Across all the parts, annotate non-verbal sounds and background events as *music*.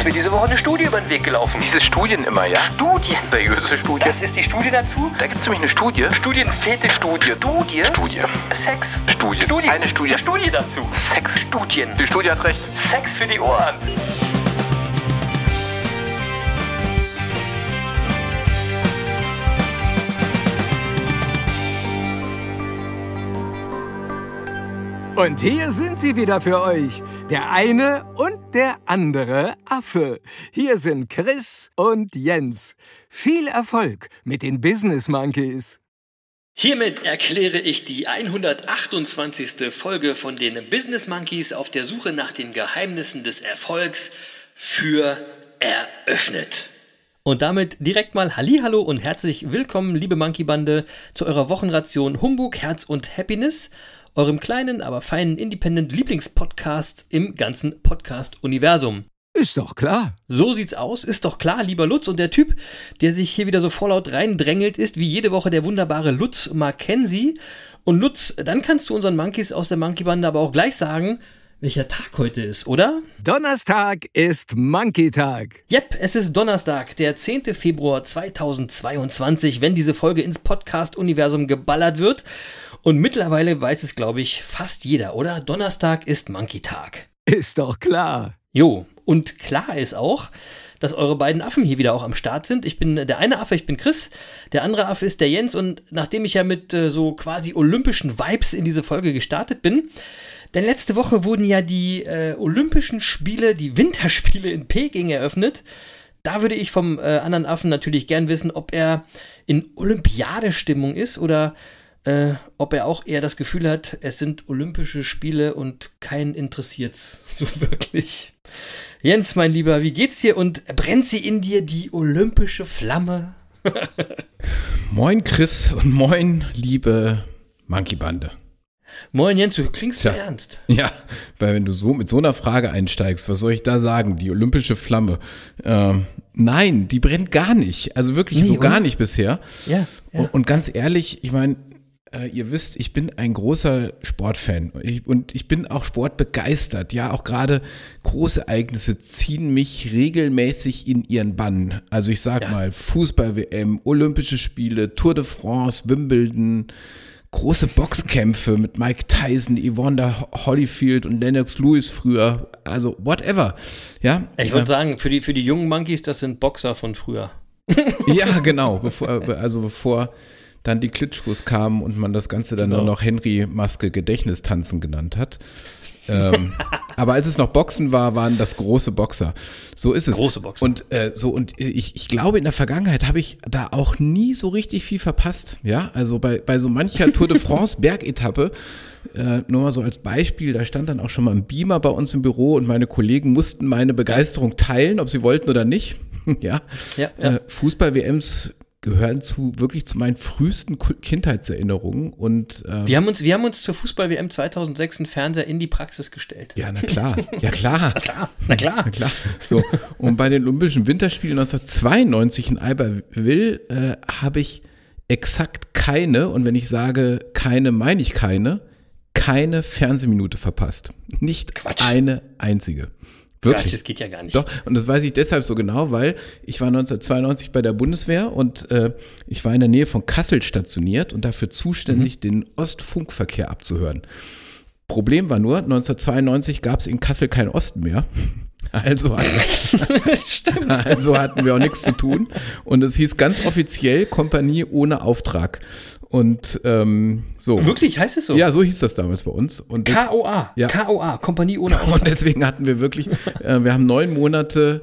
Ist mir diese Woche eine Studie über den Weg gelaufen. Diese Studien immer, ja? Studien. Seriöse Studie? Das ist die Studie dazu. Da gibt es nämlich eine Studie. Studienfete Studie. Studie. Studie. Sex. Studie. Studie. Eine Studie. Eine Studie dazu. Sex. Studien. Die Studie hat recht. Sex für die Ohren. Und hier sind sie wieder für euch. Der eine und der andere Affe. Hier sind Chris und Jens. Viel Erfolg mit den Business Monkeys. Hiermit erkläre ich die 128. Folge von den Business Monkeys auf der Suche nach den Geheimnissen des Erfolgs für eröffnet. Und damit direkt mal Hallihallo und herzlich willkommen, liebe Monkey Bande, zu eurer Wochenration Humbug, Herz und Happiness, eurem kleinen, aber feinen Independent Lieblingspodcast im ganzen Podcast-Universum. Ist doch klar. So sieht's aus, ist doch klar, lieber Lutz. Und der Typ, der sich hier wieder so vorlaut reindrängelt, ist wie jede Woche der wunderbare Lutz Mackenzie. Und Lutz, dann kannst du unseren Monkeys aus der Monkey Bande aber auch gleich sagen, welcher Tag heute ist, oder? Donnerstag ist Monkey-Tag. Jep, es ist Donnerstag, der 10. Februar 2022, wenn diese Folge ins Podcast-Universum geballert wird. Und mittlerweile weiß es, glaube ich, fast jeder, oder? Donnerstag ist Monkey-Tag. Ist doch klar. Jo, und klar ist auch, dass eure beiden Affen hier wieder auch am Start sind. Ich bin der eine Affe, ich bin Chris, der andere Affe ist der Jens und nachdem ich ja mit äh, so quasi olympischen Vibes in diese Folge gestartet bin, denn letzte Woche wurden ja die äh, Olympischen Spiele, die Winterspiele in Peking eröffnet. Da würde ich vom äh, anderen Affen natürlich gern wissen, ob er in Olympiadestimmung ist oder äh, ob er auch eher das Gefühl hat, es sind Olympische Spiele und keinen interessiert's *laughs* so wirklich. Jens, mein Lieber, wie geht's dir und brennt sie in dir die olympische Flamme? *laughs* Moin Chris und moin liebe Monkey Bande. Moin Jens, du klingst Tja. ernst. Ja, weil wenn du so mit so einer Frage einsteigst, was soll ich da sagen? Die olympische Flamme. Ähm, nein, die brennt gar nicht. Also wirklich Nee, so gar nicht bisher. Ja, ja. Und, und ganz ehrlich, ich meine, äh, ihr wisst, ich bin ein großer Sportfan und ich, und ich bin auch sportbegeistert. Ja, auch gerade große Ereignisse ziehen mich regelmäßig in ihren Bann. Also ich sag Ja. mal Fußball-WM, Olympische Spiele, Tour de France, Wimbledon, große Boxkämpfe mit Mike Tyson, Evander Holyfield und Lennox Lewis früher. Also whatever. Ja, Ich würde sagen, für die, für die jungen Monkeys, das sind Boxer von früher. ja, genau. Bevor, also bevor dann die Klitschkos kamen und man das Ganze dann Genau. nur noch Henry Maske Gedächtnistanzen genannt hat. ähm, *laughs* aber als es noch Boxen war, waren das große Boxer. So ist es. Große Boxer. Und äh, so und ich, ich glaube, in der Vergangenheit habe ich da auch nie so richtig viel verpasst. Ja, also bei, bei so mancher Tour de France *laughs* Bergetappe, äh, nur mal so als Beispiel, da stand dann auch schon mal ein Beamer bei uns im Büro und meine Kollegen mussten meine Begeisterung teilen, ob sie wollten oder nicht. *laughs* ja. Ja, ja. Äh, Fußball-WMs gehören zu wirklich zu meinen frühesten Kindheitserinnerungen und äh, Wir haben uns, wir haben uns zur Fußball-WM 2006 einen Fernseher in die Praxis gestellt. ja, na klar, ja klar. *laughs* Na klar. Na klar. So, und bei den Olympischen Winterspielen 1992 in Albertville äh, habe ich exakt keine, und wenn ich sage keine, meine ich keine, keine Fernsehminute verpasst. Nicht Quatsch. eine einzige. Wirklich. das geht ja gar nicht. Doch, und das weiß ich deshalb so genau, weil ich war 1992 bei der Bundeswehr und äh, ich war in der Nähe von Kassel stationiert und dafür zuständig, Mhm. den Ostfunkverkehr abzuhören. Problem war nur, 1992 gab es in Kassel keinen Osten mehr. *laughs* Also, *laughs* also hatten wir auch nichts zu tun. Und es hieß ganz offiziell Kompanie ohne Auftrag. Und ähm, so. Wirklich, heißt es so? Ja, so hieß das damals bei uns. Und das, KOA. Ja. KOA, Kompanie ohne *laughs* Auftrag. und deswegen hatten wir wirklich, äh, wir haben neun Monate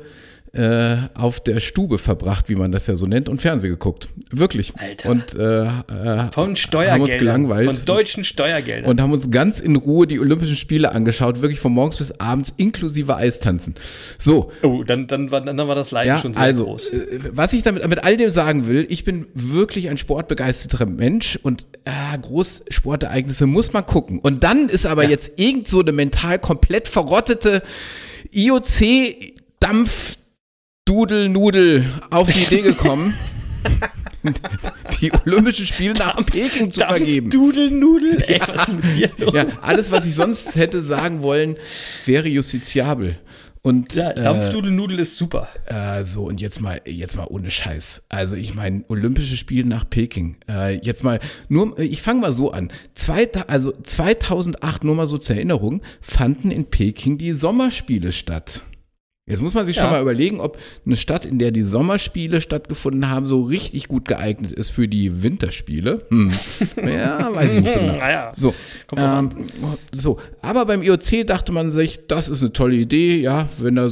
äh, auf der Stube verbracht, wie man das ja so nennt, und Fernsehen geguckt. Wirklich. Alter. Und äh, äh, Von Steuergeldern. haben uns gelangweilt. Von deutschen Steuergeldern. und haben uns ganz in Ruhe die Olympischen Spiele angeschaut, wirklich von morgens bis abends, inklusive Eistanzen. So, oh, dann, dann, war, dann war das Leiden ja, schon sehr also, groß. äh, was ich damit mit all dem sagen will, ich bin wirklich ein sportbegeisterter Mensch und äh, Großsportereignisse muss man gucken. Und dann ist aber Ja. jetzt irgend so eine mental komplett verrottete IOC-Dampf Dudel-Nudel auf die Idee *laughs* gekommen, die Olympischen Spiele nach Peking zu vergeben. Dampfdudelnudel? Ey, was ist mit dir los? Ja, alles, was ich sonst hätte sagen wollen, wäre justiziabel. Und Ja, äh, Dampfdudelnudel ist super. äh, so, und jetzt mal, jetzt mal ohne Scheiß. Also ich meine, Olympische Spiele nach Peking. Äh, jetzt mal, nur, ich fange mal so an. Zweita, also 2008, nur mal so zur Erinnerung, fanden in Peking die Sommerspiele statt. Jetzt muss man sich schon Ja. mal überlegen, ob eine Stadt, in der die Sommerspiele stattgefunden haben, so richtig gut geeignet ist für die Winterspiele. Hm. *laughs* Ja, weiß ich nicht so genau. Naja, So, drauf an. ähm, so, aber beim IOC dachte man sich, das ist eine tolle Idee, ja, wenn da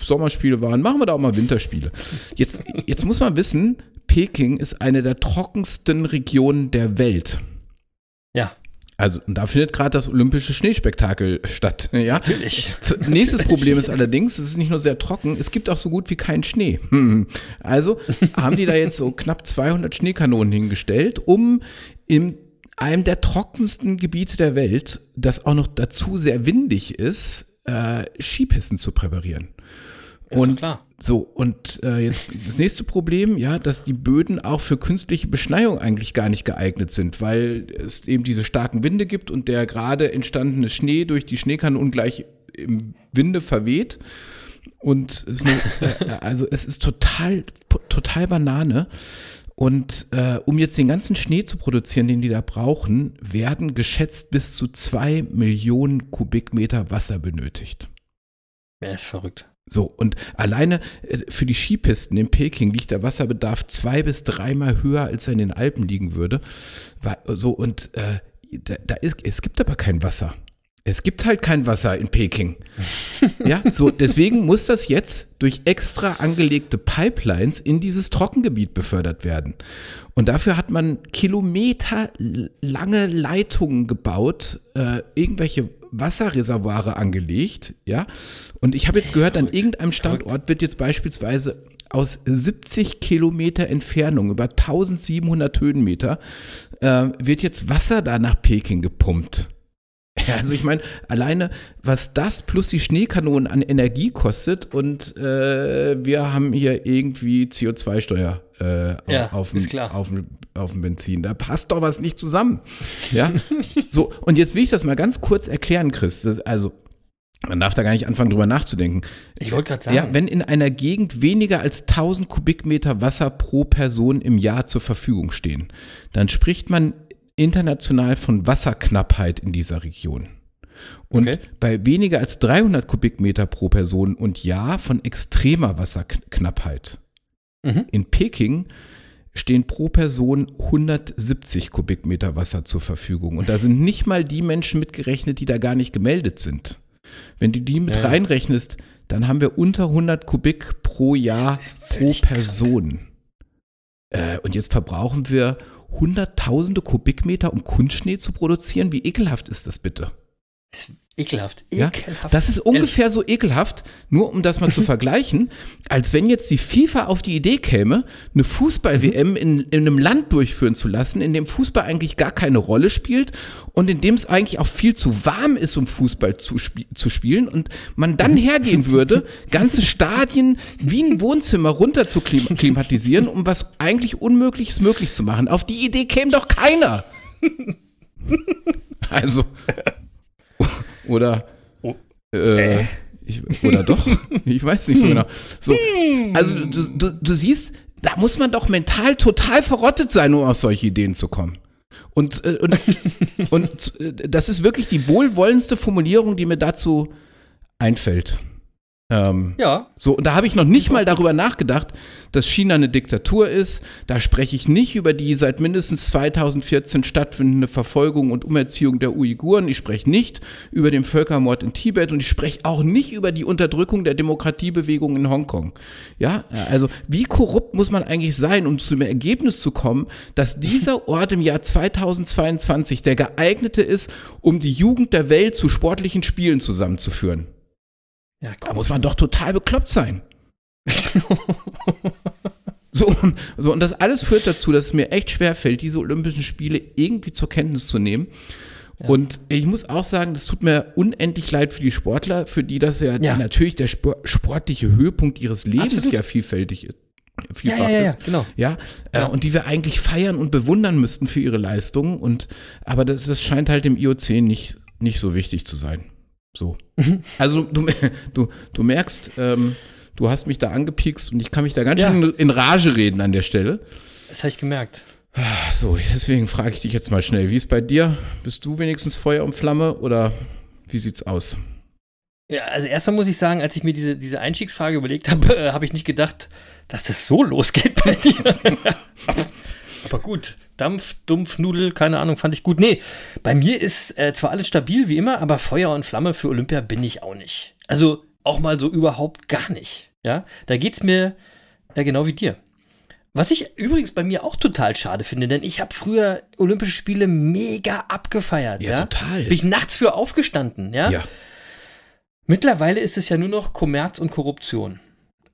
Sommerspiele waren, machen wir da auch mal Winterspiele. Jetzt, jetzt muss man wissen, Peking ist eine der trockensten Regionen der Welt. Ja, Also, und da findet gerade das olympische Schneespektakel statt. *laughs* Ja? natürlich. Z- Nächstes Problem ist allerdings, es ist nicht nur sehr trocken, es gibt auch so gut wie keinen Schnee. Hm. *laughs* Also haben die da jetzt so knapp 200 Schneekanonen hingestellt, um in einem der trockensten Gebiete der Welt, das auch noch dazu sehr windig ist, äh, Skipisten zu präparieren. Ist Und klar. so, und äh, jetzt das nächste Problem, ja, dass die Böden auch für künstliche Beschneiung eigentlich gar nicht geeignet sind, weil es eben diese starken Winde gibt und der gerade entstandene Schnee durch die Schneekanonen gleich im Winde verweht. Und es ist nur, äh, also es ist total, total Banane. Und äh, um jetzt den ganzen Schnee zu produzieren, den die da brauchen, werden geschätzt bis zu zwei Millionen Kubikmeter Wasser benötigt. Er ist verrückt. So, und alleine äh, für die Skipisten in Peking liegt der Wasserbedarf zwei bis dreimal höher, als er in den Alpen liegen würde. So, und äh, da, da ist, es gibt aber kein Wasser. Es gibt halt kein Wasser in Peking. ja, so, deswegen muss das jetzt durch extra angelegte Pipelines in dieses Trockengebiet befördert werden. Und dafür hat man kilometerlange Leitungen gebaut, äh, irgendwelche Wasserreservoire angelegt, ja. Und ich habe jetzt gehört, an irgendeinem Standort wird jetzt beispielsweise aus 70 Kilometer Entfernung, über 1700 Höhenmeter, äh, wird jetzt Wasser da nach Peking gepumpt. Ja, also ich meine, alleine was das plus die Schneekanonen an Energie kostet und äh, wir haben hier irgendwie CO2-Steuer äh, Ja, auf, dem, ist klar. auf, dem, auf dem Benzin. Da passt doch was nicht zusammen. Ja, *laughs* so und jetzt will ich das mal ganz kurz erklären, Chris. Das, also man darf da gar nicht anfangen, drüber nachzudenken. Ich wollte gerade sagen, Ja, wenn in einer Gegend weniger als 1000 Kubikmeter Wasser pro Person im Jahr zur Verfügung stehen, dann spricht man international von Wasserknappheit in dieser Region. Und Okay. bei weniger als 300 Kubikmeter pro Person und Jahr von extremer Wasserknappheit. Mhm. In Peking stehen pro Person 170 Kubikmeter Wasser zur Verfügung. Und da sind nicht mal die Menschen mitgerechnet, die da gar nicht gemeldet sind. Wenn du die mit Ja. reinrechnest, dann haben wir unter 100 Kubik pro Jahr pro Person. Äh, und jetzt verbrauchen wir hunderttausende Kubikmeter, um Kunstschnee zu produzieren. Wie ekelhaft ist das bitte? Ekelhaft. Ja, Ekelhaft. das ist ungefähr so ekelhaft, nur um das mal zu *laughs* vergleichen, als wenn jetzt die FIFA auf die Idee käme, eine Fußball-WM in, in einem Land durchführen zu lassen, in dem Fußball eigentlich gar keine Rolle spielt und in dem es eigentlich auch viel zu warm ist, um Fußball zu, spie zu spielen und man dann hergehen würde, *laughs* ganze Stadien wie ein Wohnzimmer runter zu klim *laughs* klimatisieren, um was eigentlich Unmögliches möglich zu machen. Auf die Idee käme doch keiner. Also, oder, Oh. äh, ich, oder doch, *laughs* ich weiß nicht so genau. So, also du, du, du siehst, da muss man doch mental total verrottet sein, um auf solche Ideen zu kommen. Und, äh, und, *laughs* und äh, das ist wirklich die wohlwollendste Formulierung, die mir dazu einfällt. Ähm, Ja. so, und da habe ich noch nicht mal darüber nachgedacht, dass China eine Diktatur ist. Da spreche ich nicht über die seit mindestens 2014 stattfindende Verfolgung und Umerziehung der Uiguren. Ich spreche nicht über den Völkermord in Tibet und ich spreche auch nicht über die Unterdrückung der Demokratiebewegung in Hongkong. Ja, also wie korrupt muss man eigentlich sein, um zu dem Ergebnis zu kommen, dass dieser *laughs* Ort im Jahr 2022 der geeignete ist, um die Jugend der Welt zu sportlichen Spielen zusammenzuführen? Ja, Da muss man doch total bekloppt sein. *laughs* so, und- so, und das alles führt dazu, dass es mir echt schwer fällt, diese Olympischen Spiele irgendwie zur Kenntnis zu nehmen. Und ich muss auch sagen, das tut mir unendlich leid für die Sportler, für die das ja, Ja. natürlich der Spor sportliche Höhepunkt ihres Lebens Absolut. ja vielfältig ist. Ja, Vielfach ja, ja, ja, ist. genau. Ja, äh, und die wir eigentlich feiern und bewundern müssten für ihre Leistungen. Und aber das, das scheint halt im IOC nicht, nicht so wichtig zu sein. So. Also du, *laughs* du, du merkst, ähm, du hast mich da angepiekst und ich kann mich da ganz Ja. schön in Rage reden an der Stelle. Das habe ich gemerkt. So, deswegen frage ich dich jetzt mal schnell, wie ist bei dir? Bist du wenigstens Feuer und Flamme oder wie sieht's aus? Ja, also erstmal muss ich sagen, als ich mir diese, diese Einstiegsfrage überlegt habe, *laughs* äh, habe ich nicht gedacht, dass das so losgeht bei dir. *laughs* Aber gut, Dampf, Dumpf, Nudel, keine Ahnung, fand ich gut. Nee, bei mir ist äh, zwar alles stabil wie immer, aber Feuer und Flamme für Olympia bin ich auch nicht. Also auch mal so überhaupt gar nicht. Ja, da geht's mir äh, genau wie dir. Was ich übrigens bei mir auch total schade finde, denn ich habe früher Olympische Spiele mega abgefeiert. Ja, Ja, total. Bin ich nachts für aufgestanden. Ja, Ja, Mittlerweile ist es ja nur noch Kommerz und Korruption.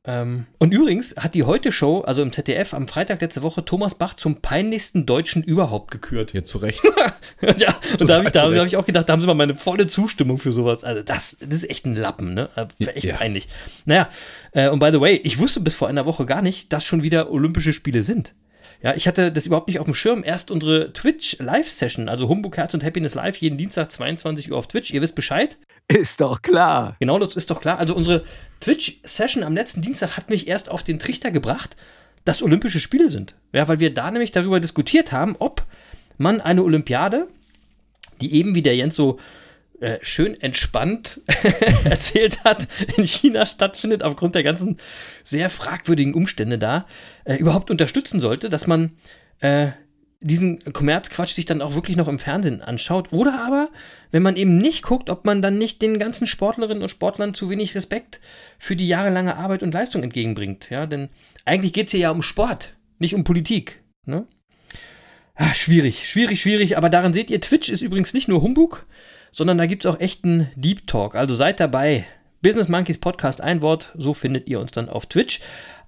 Ähm, und übrigens hat die Heute-Show, also im ZDF, am Freitag letzte Woche Thomas Bach zum peinlichsten Deutschen überhaupt gekürt. jetzt zu Recht. *laughs* ja, *laughs* und da habe ich, da hab ich auch gedacht, da haben sie mal meine volle Zustimmung für sowas. Also das, das ist echt ein Lappen, ne? Äh, Echt Ja. peinlich. Naja, äh, und by the way, ich wusste bis vor einer Woche gar nicht, dass schon wieder Olympische Spiele sind. Ja, ich hatte das überhaupt nicht auf dem Schirm. Erst unsere Twitch-Live-Session, also Humbug Herz und Happiness Live, jeden Dienstag 22 Uhr auf Twitch. Ihr wisst Bescheid. Ist doch klar. Genau, das ist doch klar. Also unsere Twitch-Session am letzten Dienstag hat mich erst auf den Trichter gebracht, dass Olympische Spiele sind. Ja, weil wir da nämlich darüber diskutiert haben, ob man eine Olympiade, die eben wie der Jens so äh, schön entspannt *laughs* erzählt hat, in China stattfindet, aufgrund der ganzen sehr fragwürdigen Umstände da, äh, überhaupt unterstützen sollte, dass man äh, diesen Kommerzquatsch sich dann auch wirklich noch im Fernsehen anschaut. Oder aber, wenn man eben nicht guckt, ob man dann nicht den ganzen Sportlerinnen und Sportlern zu wenig Respekt für die jahrelange Arbeit und Leistung entgegenbringt. Ja, denn eigentlich geht es hier ja um Sport, nicht um Politik. Ne? Ah, schwierig, schwierig, schwierig. Aber daran seht ihr, Twitch ist übrigens nicht nur Humbug, sondern da gibt es auch echten Deep Talk. Also seid dabei. Business Monkeys Podcast, ein Wort, so findet ihr uns dann auf Twitch.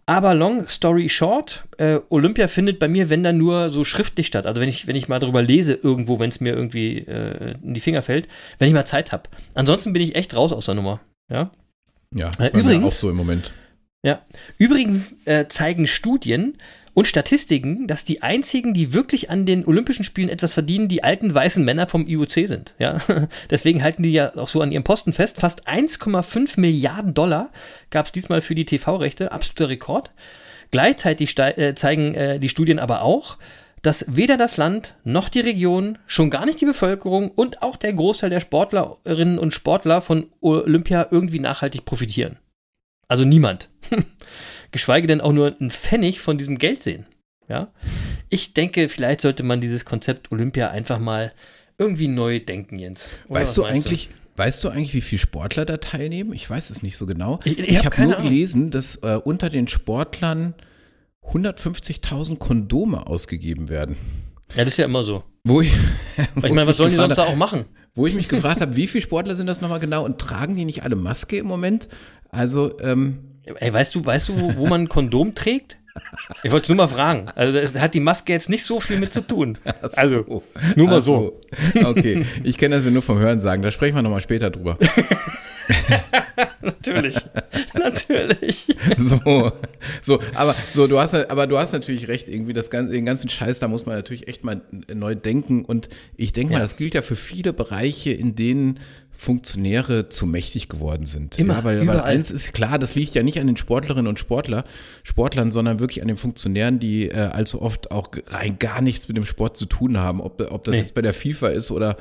Aber long story short, äh, Olympia findet bei mir, wenn dann nur so schriftlich statt. Also wenn ich, wenn ich mal drüber lese irgendwo, wenn es mir irgendwie äh, in die Finger fällt, wenn ich mal Zeit habe. Ansonsten bin ich echt raus aus der Nummer. Ja. Ja, das Äh, ist bei mir übrigens- auch so im Moment. Ja. Übrigens äh, zeigen Studien und Statistiken, dass die einzigen, die wirklich an den Olympischen Spielen etwas verdienen, die alten weißen Männer vom IOC sind. Ja? *laughs* Deswegen halten die ja auch so an ihrem Posten fest. Fast 1,5 Milliarden Dollar gab es diesmal für die TV-Rechte, absoluter Rekord. Gleichzeitig äh, zeigen äh, die Studien aber auch, dass weder das Land noch die Region, schon gar nicht die Bevölkerung und auch der Großteil der Sportlerinnen und Sportler von Olympia irgendwie nachhaltig profitieren. Also niemand. *laughs* Geschweige denn auch nur einen Pfennig von diesem Geld sehen. Ja? Ich denke, vielleicht sollte man dieses Konzept Olympia einfach mal irgendwie neu denken, Jens. Oder Weißt du eigentlich, weißt du eigentlich, wie viele Sportler da teilnehmen? Ich weiß es nicht so genau. Ich- ich Ich, hab habe keine nur Ahnung. gelesen, dass äh, unter den Sportlern 150.000 Kondome ausgegeben werden. Ja, das ist ja immer so. Wo ich, *laughs* Weil ich meine, was sollen die sonst da hab- auch machen? Wo ich mich gefragt habe, wie viele Sportler sind das nochmal genau und tragen die nicht alle Maske im Moment? Also, ähm, Ey, weißt du, weißt du, wo, wo man ein Kondom trägt? Ich wollte nur mal fragen. Also, das hat die Maske jetzt nicht so viel mit zu tun. *laughs* Also, nur mal Ach so. Okay, ich kenne das ja nur vom Hören sagen. Da sprechen wir nochmal später drüber. *laughs* Natürlich. Natürlich. *laughs* So, so, aber so, du hast, aber du hast natürlich recht. Irgendwie das ganze, den ganzen Scheiß, da muss man natürlich echt mal neu denken. Und ich denke mal, Ja. das gilt ja für viele Bereiche, in denen Funktionäre zu mächtig geworden sind. Immer, ja, weil, weil eins ist klar, das liegt ja nicht an den Sportlerinnen und Sportler, Sportlern, sondern wirklich an den Funktionären, die äh, allzu oft auch rein gar nichts mit dem Sport zu tun haben. Ob, ob das Nee. jetzt bei der FIFA ist oder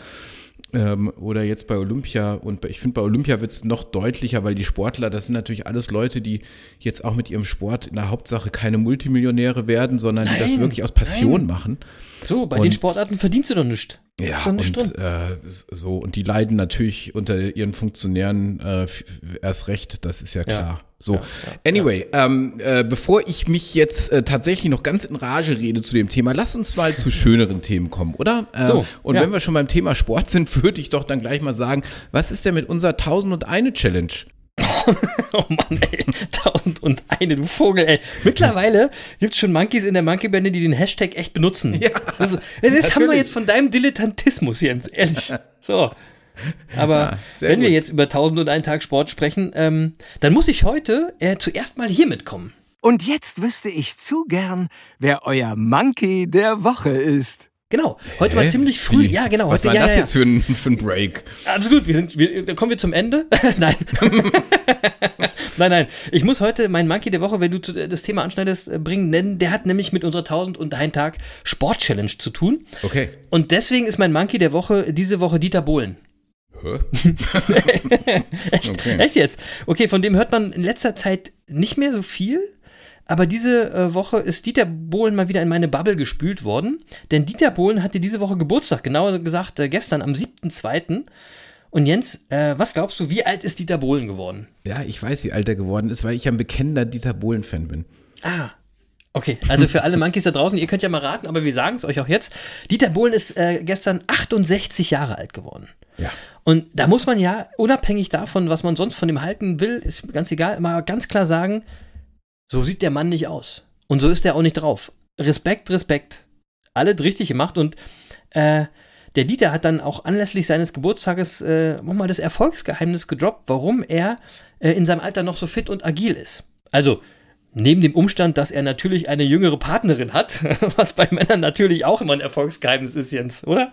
Ähm, oder jetzt bei Olympia. Und bei, ich finde, bei Olympia wird es noch deutlicher, weil die Sportler, das sind natürlich alles Leute, die jetzt auch mit ihrem Sport in der Hauptsache keine Multimillionäre werden, sondern die das Nein, wirklich aus Passion nein. machen. So, bei Und- den Sportarten verdienst du doch nichts. Ja, nicht und äh, so und die leiden natürlich unter ihren Funktionären äh, erst recht, das ist ja klar. so, anyway, Ähm, äh, bevor ich mich jetzt äh, tatsächlich noch ganz in Rage rede zu dem Thema, lass uns mal zu schöneren Themen kommen, oder? Äh, So, und ja. wenn wir schon beim Thema Sport sind, *laughs* würde ich doch dann gleich mal sagen, was ist denn mit unserer 1001 Challenge? *laughs* Oh Mann, ey. Tausend und eine, du Vogel, ey. Mittlerweile gibt es schon Monkeys in der Monkey-Bände, die den Hashtag echt benutzen. Ja. Also, das ist, haben wir jetzt von deinem Dilettantismus, Jens, ehrlich. So. Aber Ja, wenn wir gut. jetzt über tausend und einen Tag Sport sprechen, ähm, dann muss ich heute äh, zuerst mal hier mitkommen. Und jetzt wüsste ich zu gern, wer euer Monkey der Woche ist. Genau, heute war Hä? ziemlich früh. Wie? Ja, genau. Was heute, war ja, das ja, jetzt für ein, für ein Break? Absolut, wir sind, wir, da kommen wir zum Ende. *laughs* nein. *laughs* nein, nein. Ich muss heute meinen Monkey der Woche, wenn du zu- das Thema anschneidest, äh, bringen, nennen. Der hat nämlich mit unserer 1000 und ein Tag Sport-Challenge zu tun. Okay. Und deswegen ist mein Monkey der Woche diese Woche Dieter Bohlen. Hä? *laughs* Echt, Okay. echt jetzt? Okay, von dem hört man in letzter Zeit nicht mehr so viel. Aber diese äh, Woche ist Dieter Bohlen mal wieder in meine Bubble gespült worden. Denn Dieter Bohlen hatte diese Woche Geburtstag, genauer gesagt äh, gestern am 7.2. Und Jens, äh, was glaubst du, wie alt ist Dieter Bohlen geworden? Ja, ich weiß, wie alt er geworden ist, weil ich ein bekennender Dieter Bohlen-Fan bin. Ah. Okay, also für alle Monkeys da draußen, ihr könnt ja mal raten, aber wir sagen es euch auch jetzt. Dieter Bohlen ist äh, gestern 68 Jahre alt geworden. Ja. Und da muss man ja, unabhängig davon, was man sonst von dem halten will, ist ganz egal, mal ganz klar sagen, so sieht der Mann nicht aus. Und so ist er auch nicht drauf. Respekt, Respekt. Alles richtig gemacht und äh, der Dieter hat dann auch anlässlich seines Geburtstages äh, nochmal das Erfolgsgeheimnis gedroppt, warum er äh, in seinem Alter noch so fit und agil ist. Also, neben dem Umstand, dass er natürlich eine jüngere Partnerin hat, *laughs* was bei Männern natürlich auch immer ein Erfolgsgeheimnis ist, Jens, oder?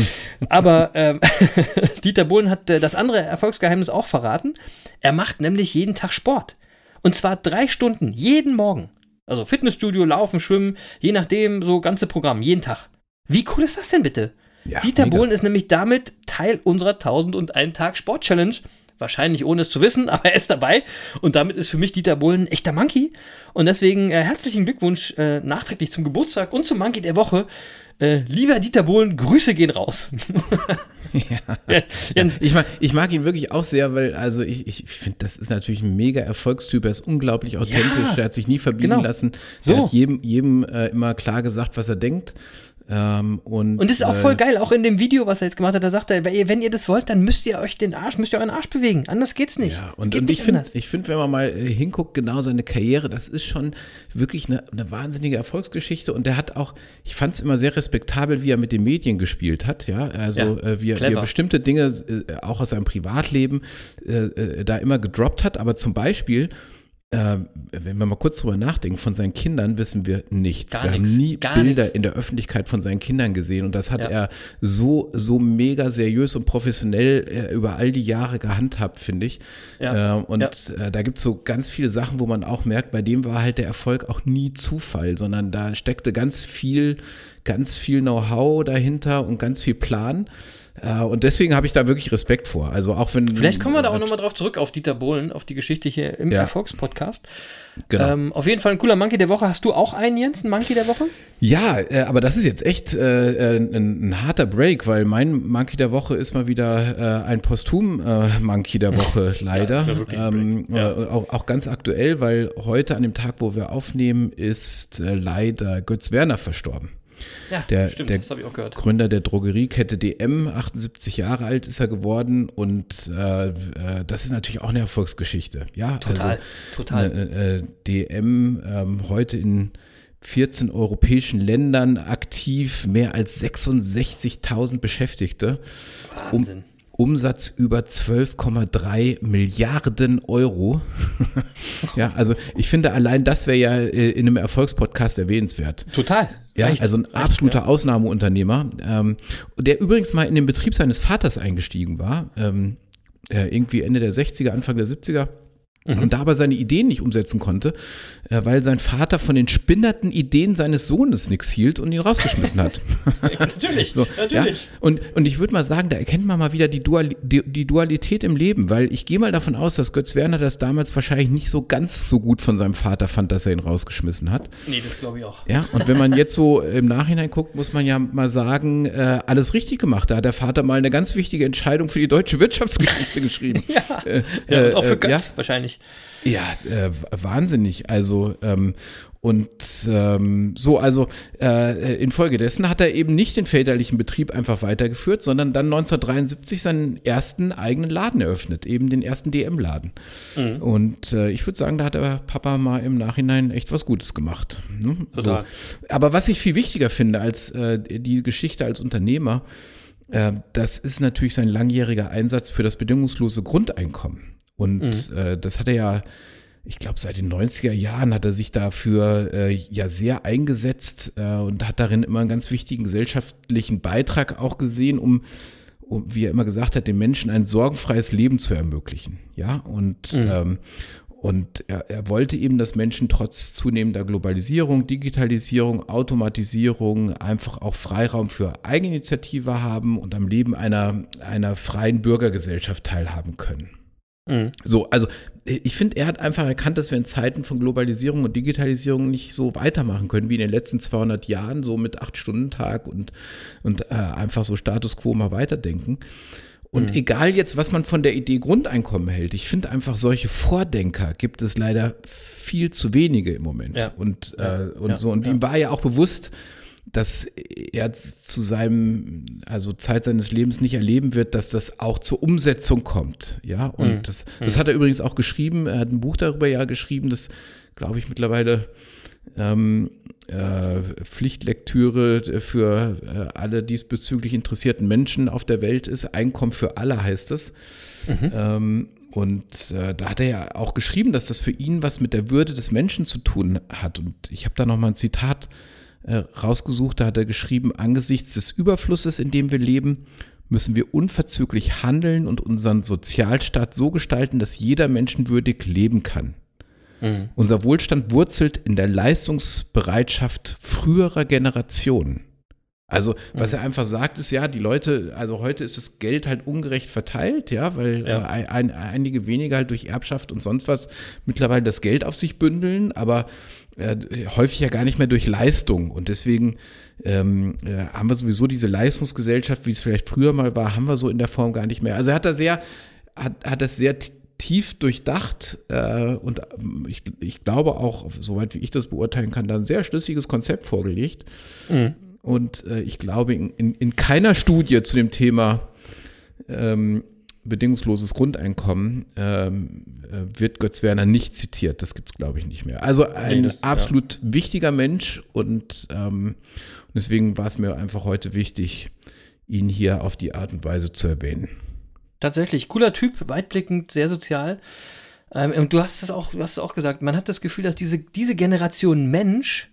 *laughs* Aber ähm, *laughs* Dieter Bohlen hat äh, das andere Erfolgsgeheimnis auch verraten. Er macht nämlich jeden Tag Sport. Und zwar drei Stunden, jeden Morgen. Also Fitnessstudio, Laufen, Schwimmen, je nachdem, so ganze Programm, jeden Tag. Wie cool ist das denn bitte? Ja, Dieter mega. Bohlen ist nämlich damit Teil unserer 1001 Tag Sport Challenge. Wahrscheinlich ohne es zu wissen, *laughs* aber er ist dabei. Und damit ist für mich Dieter Bohlen ein echter Monkey. Und deswegen äh, herzlichen Glückwunsch äh, nachträglich zum Geburtstag und zum Monkey der Woche. Äh, lieber Dieter Bohlen, Grüße gehen raus. *laughs* ja. Jens, Ich mag, ich mag ihn wirklich auch sehr, weil, also ich, ich finde, das ist natürlich ein mega Erfolgstyp. Er ist unglaublich authentisch, Ja, er hat sich nie verbiegen genau. lassen. So. Er hat jedem, jedem äh, immer klar gesagt, was er denkt. Ähm, und, Und das ist auch äh, voll geil, auch in dem Video, was er jetzt gemacht hat, da sagt er, wenn ihr, das wollt, dann müsst ihr euch den Arsch, müsst ihr euren Arsch bewegen. Anders geht's nicht. Ja, Es und, geht und nicht ich finde, find, wenn man mal äh, hinguckt, genau seine Karriere, das ist schon wirklich eine, eine wahnsinnige Erfolgsgeschichte. Und der hat auch, ich fand es immer sehr respektabel, wie er mit den Medien gespielt hat. Ja, also Ja, äh, wie, er, wie er bestimmte Dinge äh, auch aus seinem Privatleben äh, äh, da immer gedroppt hat. Aber zum Beispiel äh, wenn wir mal kurz drüber nachdenken, von seinen Kindern wissen wir nichts. Gar wir nichts, haben nie Bilder nichts. in der Öffentlichkeit von seinen Kindern gesehen und das hat Ja. er so, so mega seriös und professionell äh, über all die Jahre gehandhabt, finde ich. Ja. Äh, und Ja. äh, da gibt es so ganz viele Sachen, wo man auch merkt, bei dem war halt der Erfolg auch nie Zufall, sondern da steckte ganz viel, ganz viel Know-how dahinter und ganz viel Plan. Äh, und deswegen habe ich da wirklich Respekt vor. Also auch wenn. Vielleicht kommen wir da auch nochmal drauf zurück, auf Dieter Bohlen, auf die Geschichte hier im Ja. Erfolgspodcast. Genau. Ähm, auf jeden Fall ein cooler Monkey der Woche. Hast du auch einen, Jens, einen Monkey der Woche? Ja, äh, aber das ist jetzt echt äh, äh, ein, ein harter Break, weil mein Monkey der Woche ist mal wieder äh, ein Posthum-Monkey der Woche, *laughs* leider. ist ja ähm. Ja. äh, auch, auch ganz aktuell, weil heute an dem Tag, wo wir aufnehmen, ist äh, leider Götz Werner verstorben. Ja, Der- stimmt, der- das habe ich auch gehört. Gründer der Drogeriekette DM, 78 Jahre alt ist er geworden und äh, äh, das ist natürlich auch eine Erfolgsgeschichte. Ja, Total, also, total. Äh, äh, DM ähm, heute in 14 europäischen Ländern aktiv, mehr als 66.000 Beschäftigte. Um, Wahnsinn. Umsatz über 12,3 Milliarden Euro. *laughs* ja, also ich finde, allein das wäre ja äh, in einem Erfolgspodcast erwähnenswert. Total. Ja, Reicht, also ein reicht, absoluter ja. Ausnahmeunternehmer, ähm, der übrigens mal in den Betrieb seines Vaters eingestiegen war, ähm, äh, irgendwie Ende der 60er, Anfang der 70er. Und da aber seine Ideen nicht umsetzen konnte, äh, weil sein Vater von den spinnerten Ideen seines Sohnes nichts hielt und ihn rausgeschmissen hat. *laughs* *laughs* natürlich, So, natürlich. Ja? Und, und ich würde mal sagen, da erkennt man mal wieder die, Duali die, die Dualität im Leben, weil ich gehe mal davon aus, dass Götz Werner das damals wahrscheinlich nicht so ganz so gut von seinem Vater fand, dass er ihn rausgeschmissen hat. Nee, das glaube ich auch. Ja, und wenn man jetzt so im Nachhinein guckt, muss man ja mal sagen, äh, alles richtig gemacht. Da hat der Vater mal eine ganz wichtige Entscheidung für die deutsche Wirtschaftsgeschichte *laughs* geschrieben. Ja, Äh, ja und äh, auch für äh, Götz wahrscheinlich. Ja, äh, wahnsinnig. Also ähm, und ähm, so, also äh, infolgedessen hat er eben nicht den väterlichen Betrieb einfach weitergeführt, sondern dann 1973 seinen ersten eigenen Laden eröffnet, eben den ersten DM-Laden. Mhm. Und äh, ich würde sagen, da hat der Papa mal im Nachhinein echt was Gutes gemacht. Ne? Total. So. Aber was ich viel wichtiger finde als äh, die Geschichte als Unternehmer, äh, das ist natürlich sein langjähriger Einsatz für das bedingungslose Grundeinkommen. Und Mhm. äh, das hat er ja, ich glaube, seit den 90er Jahren hat er sich dafür äh, ja sehr eingesetzt äh, und hat darin immer einen ganz wichtigen gesellschaftlichen Beitrag auch gesehen, um, um, wie er immer gesagt hat, den Menschen ein sorgenfreies Leben zu ermöglichen. Ja, und ähm, und er, er wollte eben, dass Menschen trotz zunehmender Globalisierung, Digitalisierung, Automatisierung einfach auch Freiraum für Eigeninitiative haben und am Leben einer, einer freien Bürgergesellschaft teilhaben können. Mhm. So, also ich finde, er hat einfach erkannt, dass wir in Zeiten von Globalisierung und Digitalisierung nicht so weitermachen können wie in den letzten 200 Jahren, so mit Acht-Stunden-Tag und, und äh, einfach so Status quo mal weiterdenken. Und egal jetzt, was man von der Idee Grundeinkommen hält, ich finde einfach solche Vordenker gibt es leider viel zu wenige im Moment. Ja. Und, äh, und Ja. so, und Ja. ihm war ja auch bewusst, dass er zu seinem, also Zeit seines Lebens nicht erleben wird, dass das auch zur Umsetzung kommt. Ja, und Mhm. das, das hat er übrigens auch geschrieben. Er hat ein Buch darüber ja geschrieben, das, glaube ich, mittlerweile ähm, äh, Pflichtlektüre für äh, alle diesbezüglich interessierten Menschen auf der Welt ist. Einkommen für alle heißt es. Ähm, und äh, da hat er ja auch geschrieben, dass das für ihn was mit der Würde des Menschen zu tun hat. Und ich habe da noch mal ein Zitat äh, rausgesucht. Da hat er geschrieben: Angesichts des Überflusses, in dem wir leben, müssen wir unverzüglich handeln und unseren Sozialstaat so gestalten, dass jeder menschenwürdig leben kann. Unser Wohlstand wurzelt in der Leistungsbereitschaft früherer Generationen. Also, was er einfach sagt, ist ja, die Leute, also heute ist das Geld halt ungerecht verteilt, ja, weil Ja. äh, ein, ein, einige weniger halt durch Erbschaft und sonst was mittlerweile das Geld auf sich bündeln, aber äh, häufig ja gar nicht mehr durch Leistung. Und deswegen ähm, äh, haben wir sowieso diese Leistungsgesellschaft, wie es vielleicht früher mal war, haben wir so in der Form gar nicht mehr. Also er hat da sehr, hat, hat das sehr tief durchdacht äh, und ähm, ich, ich glaube auch, soweit wie ich das beurteilen kann, da ein sehr schlüssiges Konzept vorgelegt. Und äh, ich glaube, in, in, in keiner Studie zu dem Thema ähm, bedingungsloses Grundeinkommen ähm, äh, wird Götz Werner nicht zitiert. Das gibt es, glaube ich, nicht mehr. Also ein das- ja. absolut wichtiger Mensch und ähm, deswegen war es mir einfach heute wichtig, ihn hier auf die Art und Weise zu erwähnen. Tatsächlich, cooler Typ, weitblickend, sehr sozial. Ähm, und du hast es auch, du hast es auch gesagt, man hat das Gefühl, dass diese, diese Generation Mensch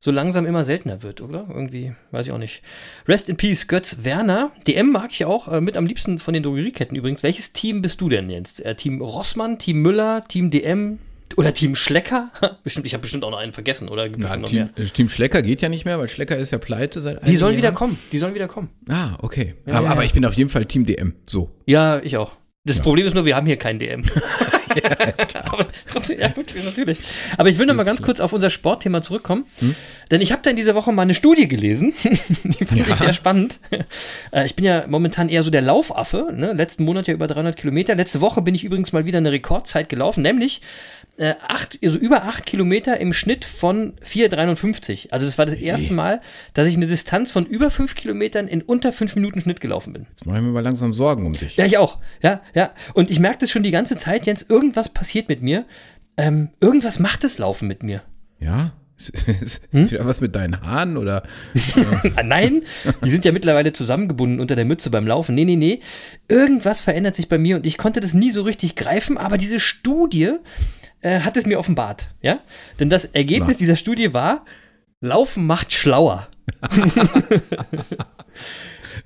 so langsam immer seltener wird, oder? Irgendwie, weiß ich auch nicht. Rest in Peace, Götz Werner. DM mag ich auch, äh, mit am liebsten von den Drogerieketten übrigens. Welches Team bist du denn jetzt? Äh, Team Rossmann, Team Müller, Team DM oder Team Schlecker? *laughs* bestimmt, ich habe bestimmt auch noch einen vergessen, oder? Noch Team, äh, Team Schlecker geht ja nicht mehr, weil Schlecker ist ja pleite seit Die sollen wieder Jahren. kommen, die sollen wieder kommen. Ah, okay. Ja, aber, ja, aber ja. ich bin auf jeden Fall Team DM. So. Ja, ich auch. Das Problem ist nur, wir haben hier kein DM. *laughs* Aber trotzdem, ja, wirklich, natürlich. Aber ich will noch mal ganz kurz auf unser Sportthema zurückkommen. Denn ich habe da in dieser Woche mal eine Studie gelesen. *laughs* Die fand ich sehr spannend. Äh, ich bin ja momentan eher so der Laufaffe. Ne? Letzten Monat ja über 300 Kilometer. Letzte Woche bin ich übrigens mal wieder eine Rekordzeit gelaufen, nämlich äh, acht, also über 8 Kilometer im Schnitt von 4,53. Also das war das erste Mal, dass ich eine Distanz von über 5 Kilometern in unter 5 Minuten Schnitt gelaufen bin. Jetzt mache ich mir mal langsam Sorgen um dich. Ja, ich auch. Ja, ja. Und ich merke das schon die ganze Zeit, Jens, irgendwas passiert mit mir. Ähm, irgendwas macht das Laufen mit mir. Ja? *laughs* Ist, Hm? wieder was mit deinen Haaren oder? *laughs* Nein, die sind ja mittlerweile zusammengebunden unter der Mütze beim Laufen. Nee, nee, nee. Irgendwas verändert sich bei mir und ich konnte das nie so richtig greifen, aber diese Studie äh, hat es mir offenbart. Ja? Denn das Ergebnis Na. dieser Studie war, Laufen macht schlauer. *laughs*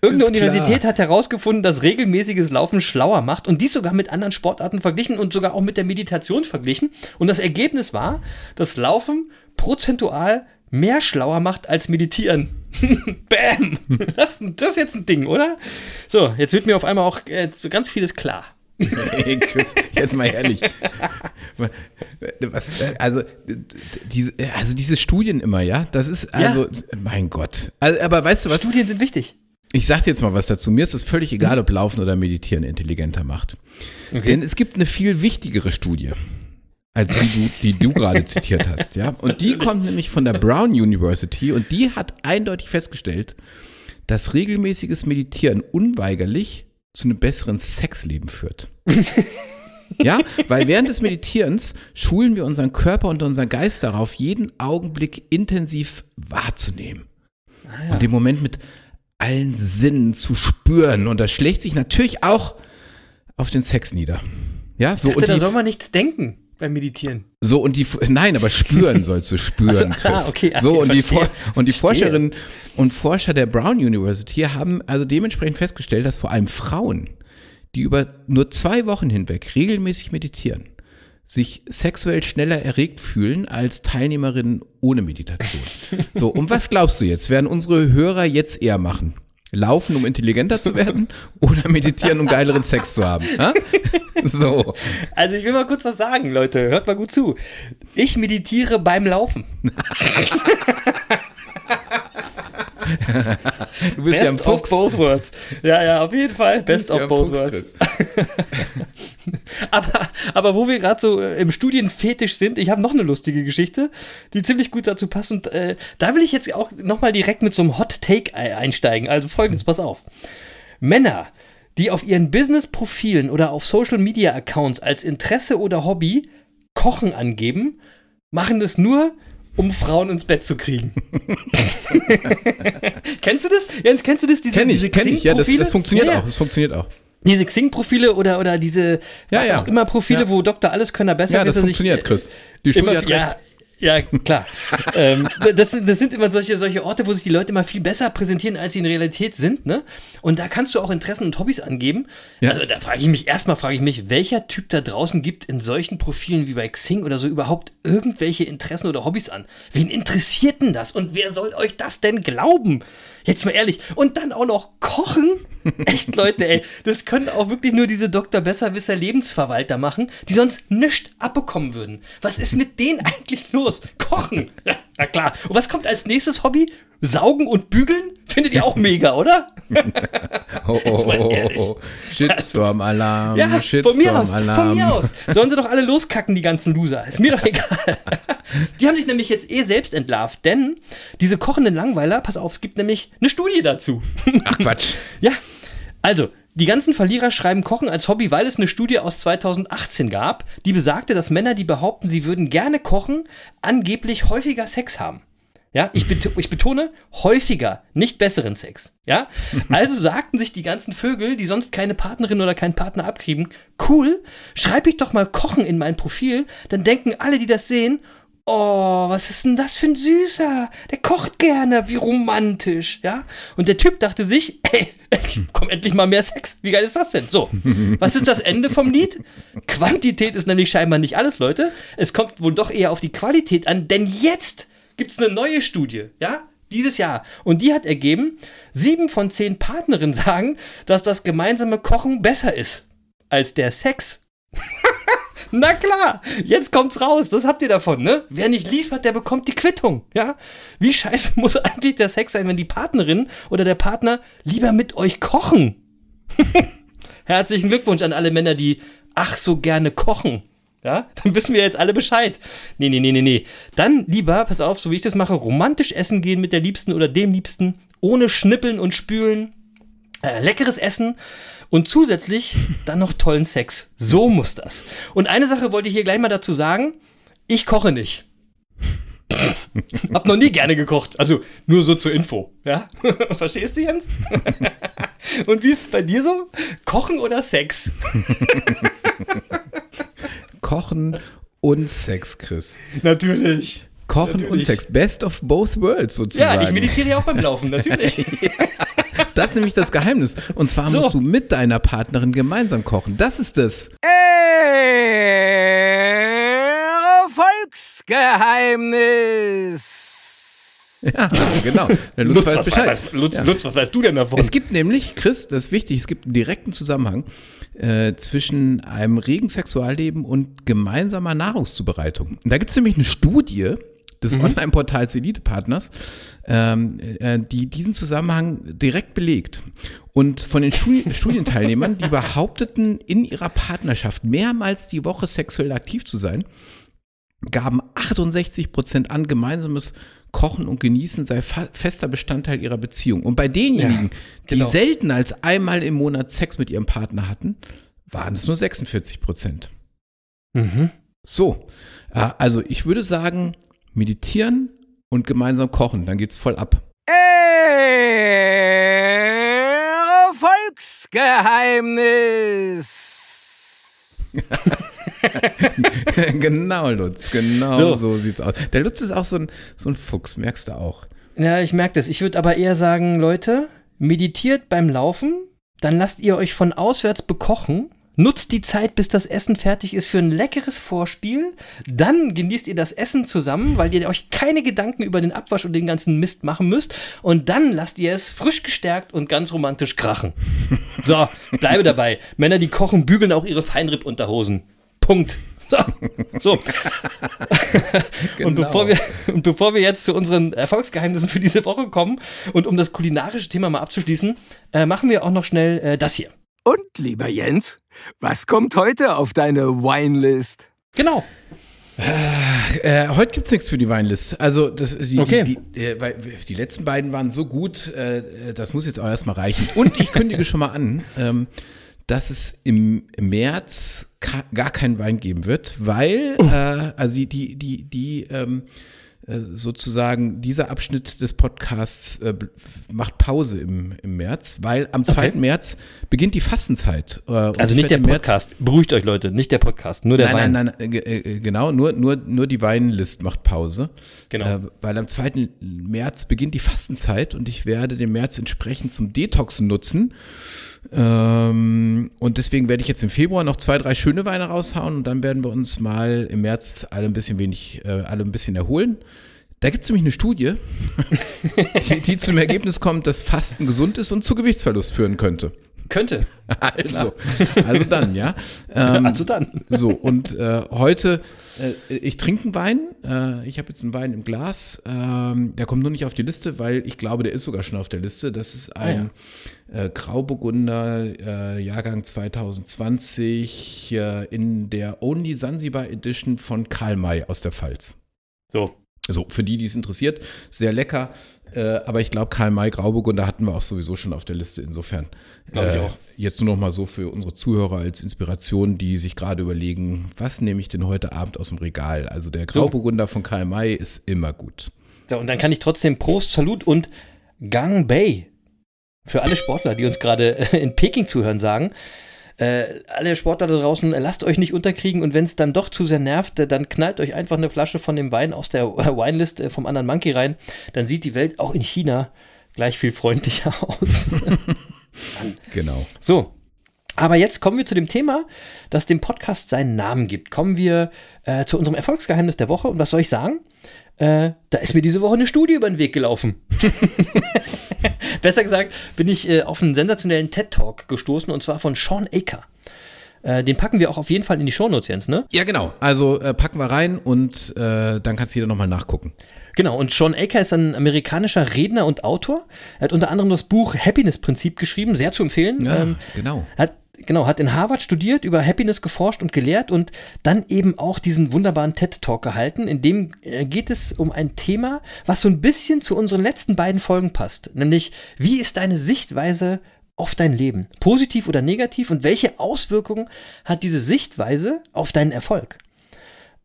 Irgendeine klar. Universität hat herausgefunden, dass regelmäßiges Laufen schlauer macht und dies sogar mit anderen Sportarten verglichen und sogar auch mit der Meditation verglichen. Und das Ergebnis war, dass Laufen prozentual mehr schlauer macht als Meditieren. *laughs* Bam! Das, das ist jetzt ein Ding, oder? So, jetzt wird mir auf einmal auch äh, so ganz vieles klar. *laughs* Hey, Chris, jetzt mal ehrlich. Was, also, diese, also diese Studien immer, ja, das ist also, mein Gott. Also, aber weißt du was? Studien sind wichtig. Ich sag dir jetzt mal was dazu. Mir ist es völlig egal, ob Laufen oder Meditieren intelligenter macht. Denn es gibt eine viel wichtigere Studie, als die du, die du gerade zitiert hast, ja. Und die kommt nämlich von der Brown University und die hat eindeutig festgestellt, dass regelmäßiges Meditieren unweigerlich zu einem besseren Sexleben führt. *laughs* Ja, weil während des Meditierens schulen wir unseren Körper und unseren Geist darauf, jeden Augenblick intensiv wahrzunehmen. Und den Moment mit allen Sinnen zu spüren. Und das schlägt sich natürlich auch auf den Sex nieder. Ja, so Ich dachte, und da soll man nichts denken beim Meditieren. so und die, nein, aber spüren sollst du *laughs* spüren, Ach so, ah, Chris. okay, ah, so und die, verstehe. Und die. Forscherinnen und Forscher der Brown University haben also dementsprechend festgestellt, dass vor allem Frauen, die über nur zwei Wochen hinweg regelmäßig meditieren, sich sexuell schneller erregt fühlen als Teilnehmerinnen ohne Meditation. So, und was glaubst du jetzt? Werden unsere Hörer jetzt eher machen? Laufen, um intelligenter zu werden oder meditieren, um geileren Sex zu haben? Ha? So. Also ich will mal kurz was sagen, Leute. Hört mal gut zu. Ich meditiere beim Laufen. *laughs* Du bist ja ein Best of both worlds. Ja, ja, auf jeden Fall. Best ja of both worlds. *laughs* aber, aber wo wir gerade so äh, im Studienfetisch sind, ich habe noch eine lustige Geschichte, die ziemlich gut dazu passt. Und äh, da will ich jetzt auch nochmal direkt mit so einem Hot Take ei- einsteigen. Also folgendes, pass auf. Männer, die auf ihren Business-Profilen oder auf Social-Media-Accounts als Interesse oder Hobby Kochen angeben, machen das nur, um Frauen ins Bett zu kriegen. *laughs* kennst du das? Jens, kennst du das? Diese, Kenn diese ich, kenn ich. Ja, das, das funktioniert Ja, ja. auch. Das funktioniert auch. Diese Xing-Profile oder, oder diese, Ja, was ja. auch immer Profile, Ja. wo Dr. Alleskönner besser Ja, das funktioniert, Chris. Die Studie immer, hat ja, recht. Ja, klar. ähm, das, sind- das sind immer solche, solche Orte, wo sich die Leute immer viel besser präsentieren, als sie in Realität sind. Ne? Und da kannst du auch Interessen und Hobbys angeben. Ja. Also da frage ich mich, erstmal frage ich mich, welcher Typ da draußen gibt in solchen Profilen wie bei Xing oder so überhaupt irgendwelche Interessen oder Hobbys an? Wen interessiert denn das? Und wer soll euch das denn glauben? Jetzt mal ehrlich. Und dann auch noch kochen? *laughs* Echt, Leute, ey. Das können auch wirklich nur diese Dr. Besserwisser Lebensverwalter machen, die sonst nichts abbekommen würden. Was ist mit denen eigentlich los? Kochen. Na klar. Und was kommt als nächstes Hobby? Saugen und bügeln? Findet ihr auch mega, oder? *laughs* Oh, oh, oh, oh, oh. Shitstorm-Alarm, Ja, von mir aus. Shitstorm-Alarm. Von mir aus. Sollen sie doch alle loskacken, die ganzen Loser. Ist mir doch *laughs* egal. Die haben sich nämlich jetzt eh selbst entlarvt, denn diese kochenden Langweiler, pass auf, es gibt nämlich eine Studie dazu. Ach Quatsch. Ja, also, die ganzen Verlierer schreiben Kochen als Hobby, weil es eine Studie aus 2018 gab, die besagte, dass Männer, die behaupten, sie würden gerne kochen, angeblich häufiger Sex haben. Ja, ich, bet ich betone häufiger, nicht besseren Sex. Ja, also sagten sich die ganzen Vögel, die sonst keine Partnerin oder keinen Partner abkriegen, cool, schreibe ich doch mal Kochen in mein Profil, dann denken alle, die das sehen, oh, was ist denn das für ein Süßer? Der kocht gerne, wie romantisch, ja? Und der Typ dachte sich, *laughs* ey, komm endlich mal mehr Sex. Wie geil ist das denn? So, was ist das Ende vom Lied? Quantität ist nämlich scheinbar nicht alles, Leute. Es kommt wohl doch eher auf die Qualität an, denn jetzt gibt es eine neue Studie, ja? Dieses Jahr. Und die hat ergeben, sieben von zehn Partnerinnen *laughs* sagen, dass das gemeinsame Kochen besser ist als der Sex. *laughs* Na klar, jetzt kommt's raus. Das habt ihr davon, ne? Wer nicht liefert, der bekommt die Quittung, ja? Wie scheiße *laughs* muss eigentlich der Sex sein, wenn die Partnerin oder der Partner lieber mit euch kochen? Herzlichen Glückwunsch an alle Männer, die ach so gerne kochen. Ja, dann wissen wir jetzt alle Bescheid. Nee, nee, nee, nee, nee. Dann lieber, pass auf, so wie ich das mache, romantisch essen gehen mit der Liebsten oder dem Liebsten, ohne Schnippeln und Spülen, äh, leckeres Essen und zusätzlich *laughs* dann noch tollen Sex. So muss das. Und eine Sache wollte ich hier gleich mal dazu sagen. Ich koche nicht. *laughs* Hab noch nie gerne gekocht. Also nur so zur Info. Ja? *laughs* Verstehst du, Jens? und wie ist es bei dir so? Kochen oder Sex? Kochen und Sex, Chris. Natürlich. Kochen und Natürlich. Sex. Best of both worlds sozusagen. Ja, ich meditiere ja auch beim Laufen, natürlich. *laughs* Das ist nämlich das Geheimnis. Und zwar So. musst du mit deiner Partnerin gemeinsam kochen. Das ist es. Erfolgsgeheimnis. Ja, genau. Der Lutz, weiß was, Bescheid. was, Lutz, Ja. Lutz, was weißt du denn davon? Es gibt nämlich, Chris, das ist wichtig, es gibt einen direkten Zusammenhang äh, zwischen einem regen Sexualleben und gemeinsamer Nahrungszubereitung. Und da gibt es nämlich eine Studie des Online-Portals Elite-Partners, ähm, äh, die diesen Zusammenhang direkt belegt. Und von den Studi *laughs* Studienteilnehmern, die behaupteten, in ihrer Partnerschaft mehrmals die Woche sexuell aktiv zu sein, gaben 68 Prozent an, gemeinsames Kochen und Genießen sei fester Bestandteil ihrer Beziehung. Und bei denjenigen, genau. die selten als einmal im Monat Sex mit ihrem Partner hatten, waren es nur 46 Prozent. Mhm. So, äh, also ich würde sagen, meditieren und gemeinsam kochen, dann geht's voll ab. Erfolgsgeheimnis. *laughs* *laughs* genau, Lutz, genau So. so. sieht's aus. Der Lutz ist auch so ein, so ein Fuchs, merkst du auch. Ja, ich merke das. Ich würde aber eher sagen, Leute, meditiert beim Laufen, dann lasst ihr euch von auswärts bekochen. Nutzt die Zeit, bis das Essen fertig ist für ein leckeres Vorspiel. Dann genießt ihr das Essen zusammen, weil ihr euch keine Gedanken über den Abwasch und den ganzen Mist machen müsst. Und dann lasst ihr es frisch gestärkt und ganz romantisch krachen. So, bleibe dabei. Männer, die kochen, bügeln auch ihre Feinripp-Unterhosen. Punkt. So, so. *laughs* Und, Genau. bevor wir, und bevor wir jetzt zu unseren Erfolgsgeheimnissen für diese Woche kommen und um das kulinarische Thema mal abzuschließen, äh, machen wir auch noch schnell äh, das hier. Und, lieber Jens, was kommt heute auf deine Winelist? Genau. Äh, heute gibt's nichts für die Weinlist. Also das, die, Okay. die, die, äh, weil die letzten beiden waren so gut, äh, das muss jetzt auch erstmal reichen. Und ich kündige schon mal an, ähm, dass es im März gar keinen Wein geben wird, weil äh, also die die die die ähm, äh, sozusagen dieser Abschnitt des Podcasts äh, macht Pause im, im März, weil am 2. März beginnt die Fastenzeit. Äh, Also ich nicht der im März- Podcast. Beruhigt euch, Leute. Nicht der Podcast, nur der Wein. Nein, nein, nein, äh, äh, genau, nur, nur, nur die Weinlist macht Pause. Genau. Äh, weil am 2. März beginnt die Fastenzeit und ich werde den März entsprechend zum Detoxen nutzen. Ähm, und deswegen werde ich jetzt im Februar noch zwei, drei schöne Weine raushauen und dann werden wir uns mal im März alle ein bisschen wenig, äh, alle ein bisschen erholen. Da gibt es nämlich eine Studie, *laughs* die, die zum Ergebnis kommt, dass Fasten gesund ist und zu Gewichtsverlust führen könnte. Könnte. Also, also dann, ja. *laughs* Ähm, Also dann. so, und äh, heute, äh, ich trinke einen Wein. Äh, ich habe jetzt einen Wein im Glas. Ähm, der kommt nur nicht auf die Liste, weil ich glaube, der ist sogar schon auf der Liste. Das ist ein äh, Grauburgunder, äh, Jahrgang 2020 äh, in der Only Zanzibar Edition von Karl May aus der Pfalz. So. So, für die, die es interessiert, sehr lecker. Äh, aber ich glaube, Karl May Grauburgunder hatten wir auch sowieso schon auf der Liste. Insofern. Glaub ich äh, auch. Jetzt nur noch mal so für unsere Zuhörer als Inspiration, die sich gerade überlegen, was nehme ich denn heute Abend aus dem Regal? Also der Grauburgunder von Karl May ist immer gut. So, und dann kann ich trotzdem Prost, Salut und Gang Bay für alle Sportler, die uns gerade äh, in Peking zuhören, sagen. Äh, alle Sportler da draußen, lasst euch nicht unterkriegen und wenn es dann doch zu sehr nervt, äh, dann knallt euch einfach eine Flasche von dem Wein aus der *laughs* Winelist äh, vom anderen Monkey rein. Dann sieht die Welt auch in China gleich viel freundlicher *laughs* aus. Genau. So. Aber jetzt kommen wir zu dem Thema, das dem Podcast seinen Namen gibt. Kommen wir äh, zu unserem Erfolgsgeheimnis der Woche. Und was soll ich sagen? Äh, da ist mir diese Woche eine Studie über den Weg gelaufen. *laughs* Besser gesagt, bin ich äh, auf einen sensationellen TED-Talk gestoßen und zwar von Sean Aker. Äh, den packen wir auch auf jeden Fall in die Shownotes, Jens, ne? Ja, genau. Also äh, packen wir rein und äh, dann kannst du jeder nochmal nachgucken. Genau, und Sean Aker ist ein amerikanischer Redner und Autor. Er hat unter anderem das Buch Happiness-Prinzip geschrieben, sehr zu empfehlen. Ja, Ähm, genau. hat genau hat in Harvard studiert, über Happiness geforscht und gelehrt und dann eben auch diesen wunderbaren TED Talk gehalten. In dem äh, geht es um ein Thema, was so ein bisschen zu unseren letzten beiden Folgen passt, nämlich wie ist deine Sichtweise auf dein Leben, positiv oder negativ und welche Auswirkungen hat diese Sichtweise auf deinen Erfolg?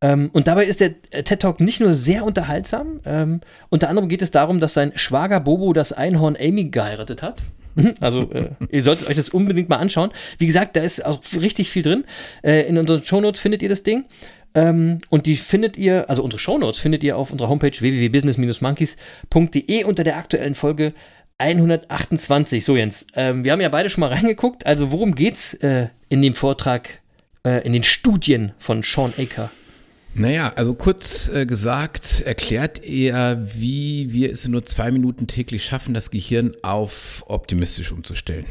Ähm, und dabei ist der äh, TED Talk nicht nur sehr unterhaltsam, ähm, unter anderem geht es darum, dass sein Schwager Bobo das Einhorn Amy geheiratet hat. *laughs* Also, äh, ihr solltet euch das unbedingt mal anschauen. Wie gesagt, da ist auch richtig viel drin. Äh, in unseren Shownotes findet ihr das Ding. Ähm, und die findet ihr, also unsere Shownotes findet ihr auf unserer Homepage www.business-monkeys.de unter der aktuellen Folge 128. So, Jens, ähm, wir haben ja beide schon mal reingeguckt. Also, worum geht's äh, in dem Vortrag, äh, in den Studien von Sean Aker? Naja, also kurz äh, gesagt, erklärt er, wie wir es in nur zwei Minuten täglich schaffen, das Gehirn auf optimistisch umzustellen.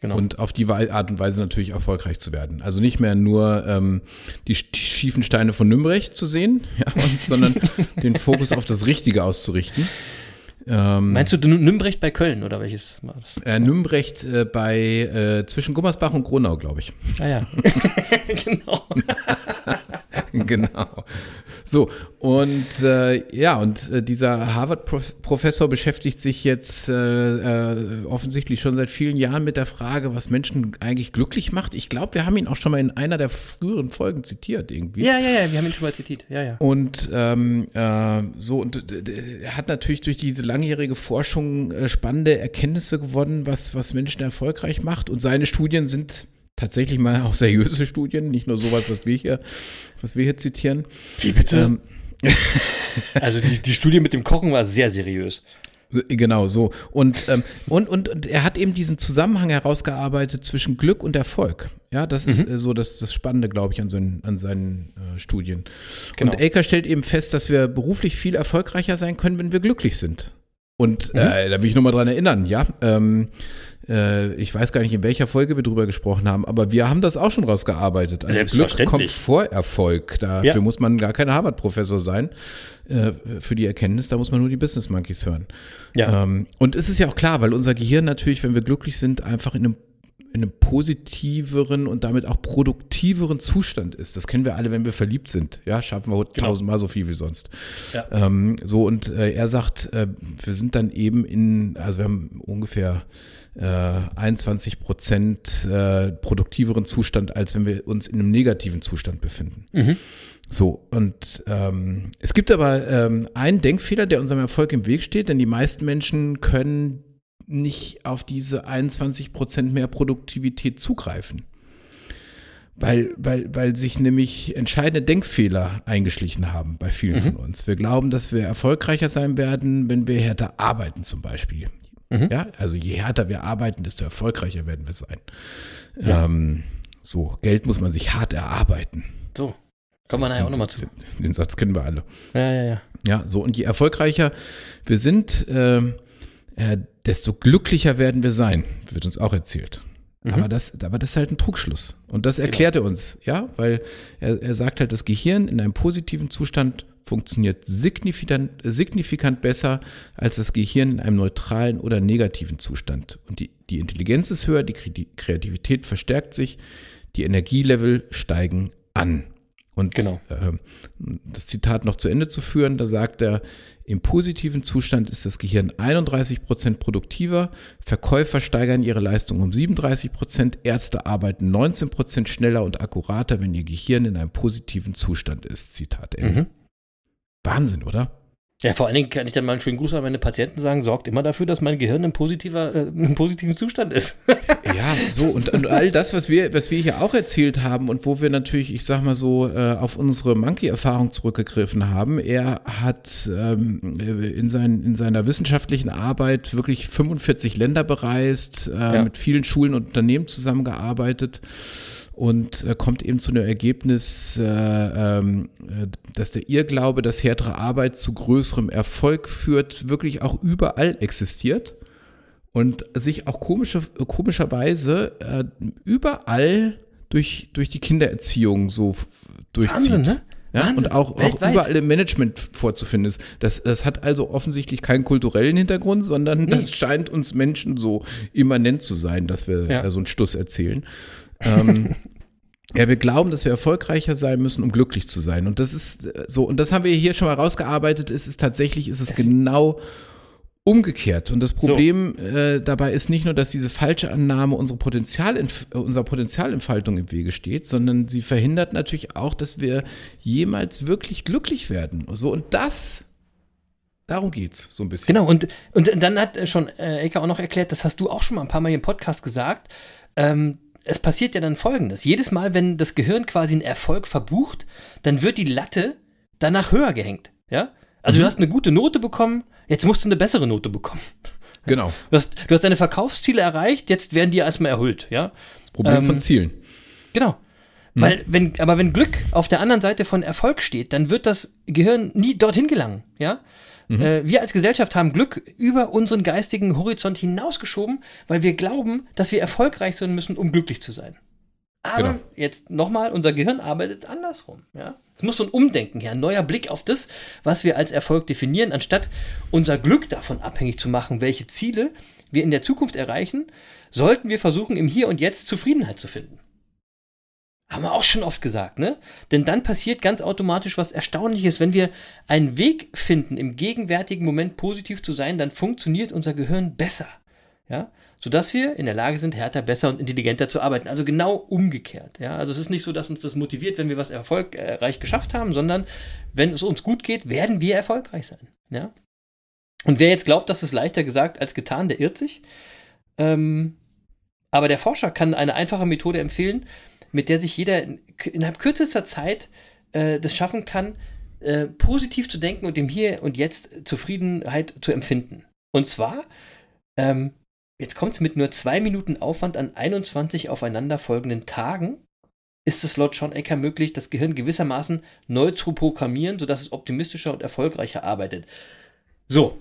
Genau. Und auf die Art und Weise natürlich erfolgreich zu werden. Also nicht mehr nur ähm, die, die schiefen Steine von Nümbrecht zu sehen, *laughs* ja, und, sondern den Fokus auf das Richtige auszurichten. Ähm, Meinst du Nümbrecht bei Köln oder welches war das? äh, Nümbrecht äh, bei äh, zwischen Gummersbach und Gronau, glaube ich. Ah ja. *laughs* genau. *laughs* *laughs* genau. So, und äh, ja, und äh, dieser Harvard-Professor beschäftigt sich jetzt äh, äh, offensichtlich schon seit vielen Jahren mit der Frage, was Menschen eigentlich glücklich macht. Ich glaube, wir haben ihn auch schon mal in einer der früheren Folgen zitiert irgendwie. Ja, ja, ja, wir haben ihn schon mal zitiert. Ja, ja. Und ähm, äh, so, und äh, er hat natürlich durch diese langjährige Forschung spannende Erkenntnisse gewonnen, was, was Menschen erfolgreich macht. Und seine Studien sind tatsächlich mal auch seriöse Studien, nicht nur sowas, was wir hier, was wir hier zitieren. Wie bitte? Ähm, *laughs* also die, die Studie mit dem Kochen war sehr seriös. Genau, so. Und, ähm, und, und, und er hat eben diesen Zusammenhang herausgearbeitet zwischen Glück und Erfolg. Ja, das ist äh, so das, das Spannende, glaube ich, an, seinen, an seinen äh, Studien. Genau. Und Aker stellt eben fest, dass wir beruflich viel erfolgreicher sein können, wenn wir glücklich sind. Und äh, da will ich nochmal dran erinnern, ja. Ähm, äh, ich weiß gar nicht, in welcher Folge wir drüber gesprochen haben, aber wir haben das auch schon rausgearbeitet. Also Glück kommt vor Erfolg. Dafür Ja. muss man gar kein Harvard-Professor sein äh, für die Erkenntnis, da muss man nur die Business Monkeys hören. Ja. Ähm, und es ist ja auch klar, weil unser Gehirn natürlich, wenn wir glücklich sind, einfach in einem, in einem positiveren und damit auch produktiveren Zustand ist. Das kennen wir alle, wenn wir verliebt sind. Ja, schaffen wir Genau. tausendmal so viel wie sonst. Ja. Ähm, so, und äh, er sagt, äh, wir sind dann eben in, also wir haben ungefähr äh, 21 Prozent äh, produktiveren Zustand, als wenn wir uns in einem negativen Zustand befinden. So, und ähm, es gibt aber ähm, einen Denkfehler, der unserem Erfolg im Weg steht, denn die meisten Menschen können nicht auf diese 21 Prozent mehr Produktivität zugreifen. Weil, weil, weil sich nämlich entscheidende Denkfehler eingeschlichen haben bei vielen von uns. Wir glauben, dass wir erfolgreicher sein werden, wenn wir härter arbeiten zum Beispiel. Ja, also je härter wir arbeiten, desto erfolgreicher werden wir sein. Ähm, so, Geld muss man sich hart erarbeiten. So. Kommen wir nachher auch nochmal zu. Den Satz kennen wir alle. Ja, ja, ja. Ja, so und je erfolgreicher wir sind, ähm, äh, desto glücklicher werden wir sein, wird uns auch erzählt. Aber, das, aber das ist halt ein Trugschluss. Und das erklärt er uns, ja, weil er, er sagt halt, das Gehirn in einem positiven Zustand funktioniert signifikant, signifikant besser als das Gehirn in einem neutralen oder negativen Zustand. Und die, die Intelligenz ist höher, die Kreativität verstärkt sich, die Energielevel steigen an. Und Genau. ähm, das Zitat noch zu Ende zu führen, da sagt er, im positiven Zustand ist das Gehirn 31% produktiver, Verkäufer steigern ihre Leistung um 37%, Ärzte arbeiten 19% schneller und akkurater, wenn ihr Gehirn in einem positiven Zustand ist. Zitat Ende. Mhm. Wahnsinn, oder? Ja, vor allen Dingen kann ich dann mal einen schönen Gruß an meine Patienten sagen, sorgt immer dafür, dass mein Gehirn im, positiver, äh, im positiven Zustand ist. *laughs* Ja, so und, und all das, was wir, was wir hier auch erzählt haben und wo wir natürlich, ich sag mal so, äh, auf unsere Monkey-Erfahrung zurückgegriffen haben. Er hat ähm, in, sein, in seiner wissenschaftlichen Arbeit wirklich 45 Länder bereist, äh, Ja. mit vielen Schulen und Unternehmen zusammengearbeitet und äh, kommt eben zu dem Ergebnis, äh, ähm, äh, dass der Irrglaube, dass härtere Arbeit zu größerem Erfolg führt, wirklich auch überall existiert und sich auch komische, komischerweise äh, überall durch, durch die Kindererziehung so durchzieht. Wahnsinn, ne? Ja, Wahnsinn. und auch, auch überall im Management vorzufinden ist. Das, das hat also offensichtlich keinen kulturellen Hintergrund, sondern das scheint uns Menschen so immanent zu sein, dass wir Ja. so einen Stuss erzählen. Ähm, *laughs* ja, wir glauben, dass wir erfolgreicher sein müssen, um glücklich zu sein. Und das ist äh, so, und das haben wir hier schon mal rausgearbeitet. Es ist tatsächlich, ist es genau umgekehrt. Und das Problem äh, dabei ist nicht nur, dass diese falsche Annahme unsere Potenzialentf äh, unserer Potenzialentfaltung im Wege steht, sondern sie verhindert natürlich auch, dass wir jemals wirklich glücklich werden. So, und das, darum geht's so ein bisschen. Genau, und, und dann hat schon äh, Elke auch noch erklärt, das hast du auch schon mal ein paar Mal im Podcast gesagt. Ähm, es passiert ja dann folgendes: Jedes Mal, wenn das Gehirn quasi einen Erfolg verbucht, dann wird die Latte danach höher gehängt. Ja? Also du hast eine gute Note bekommen, jetzt musst du eine bessere Note bekommen. Genau. *laughs* Du hast, du hast deine Verkaufsziele erreicht, jetzt werden die erstmal erhöht, ja? Das Problem Ähm, von Zielen. Genau. Weil, wenn, aber wenn Glück auf der anderen Seite von Erfolg steht, dann wird das Gehirn nie dorthin gelangen, ja? Äh, wir als Gesellschaft haben Glück über unseren geistigen Horizont hinausgeschoben, weil wir glauben, dass wir erfolgreich sein müssen, um glücklich zu sein. Aber Genau. jetzt nochmal, unser Gehirn arbeitet andersrum, ja? Es muss so ein Umdenken her, ein neuer Blick auf das, was wir als Erfolg definieren, anstatt unser Glück davon abhängig zu machen, welche Ziele wir in der Zukunft erreichen, sollten wir versuchen, im Hier und Jetzt Zufriedenheit zu finden. Haben wir auch schon oft gesagt, ne? Denn dann passiert ganz automatisch was Erstaunliches. Wenn wir einen Weg finden, im gegenwärtigen Moment positiv zu sein, dann funktioniert unser Gehirn besser. Ja? Sodass wir in der Lage sind, härter, besser und intelligenter zu arbeiten. Also genau umgekehrt. Ja? Also es ist nicht so, dass uns das motiviert, wenn wir was erfolgreich geschafft haben, sondern wenn es uns gut geht, werden wir erfolgreich sein. Ja? Und wer jetzt glaubt, das ist leichter gesagt als getan, der irrt sich. Ähm, aber der Forscher kann eine einfache Methode empfehlen, mit der sich jeder in, innerhalb kürzester Zeit äh, das schaffen kann, äh, positiv zu denken und im Hier und Jetzt Zufriedenheit zu empfinden. Und zwar, ähm, jetzt kommt es mit nur zwei Minuten Aufwand an 21 aufeinanderfolgenden Tagen, ist es laut Sean Ecker möglich, das Gehirn gewissermaßen neu zu programmieren, sodass es optimistischer und erfolgreicher arbeitet. So.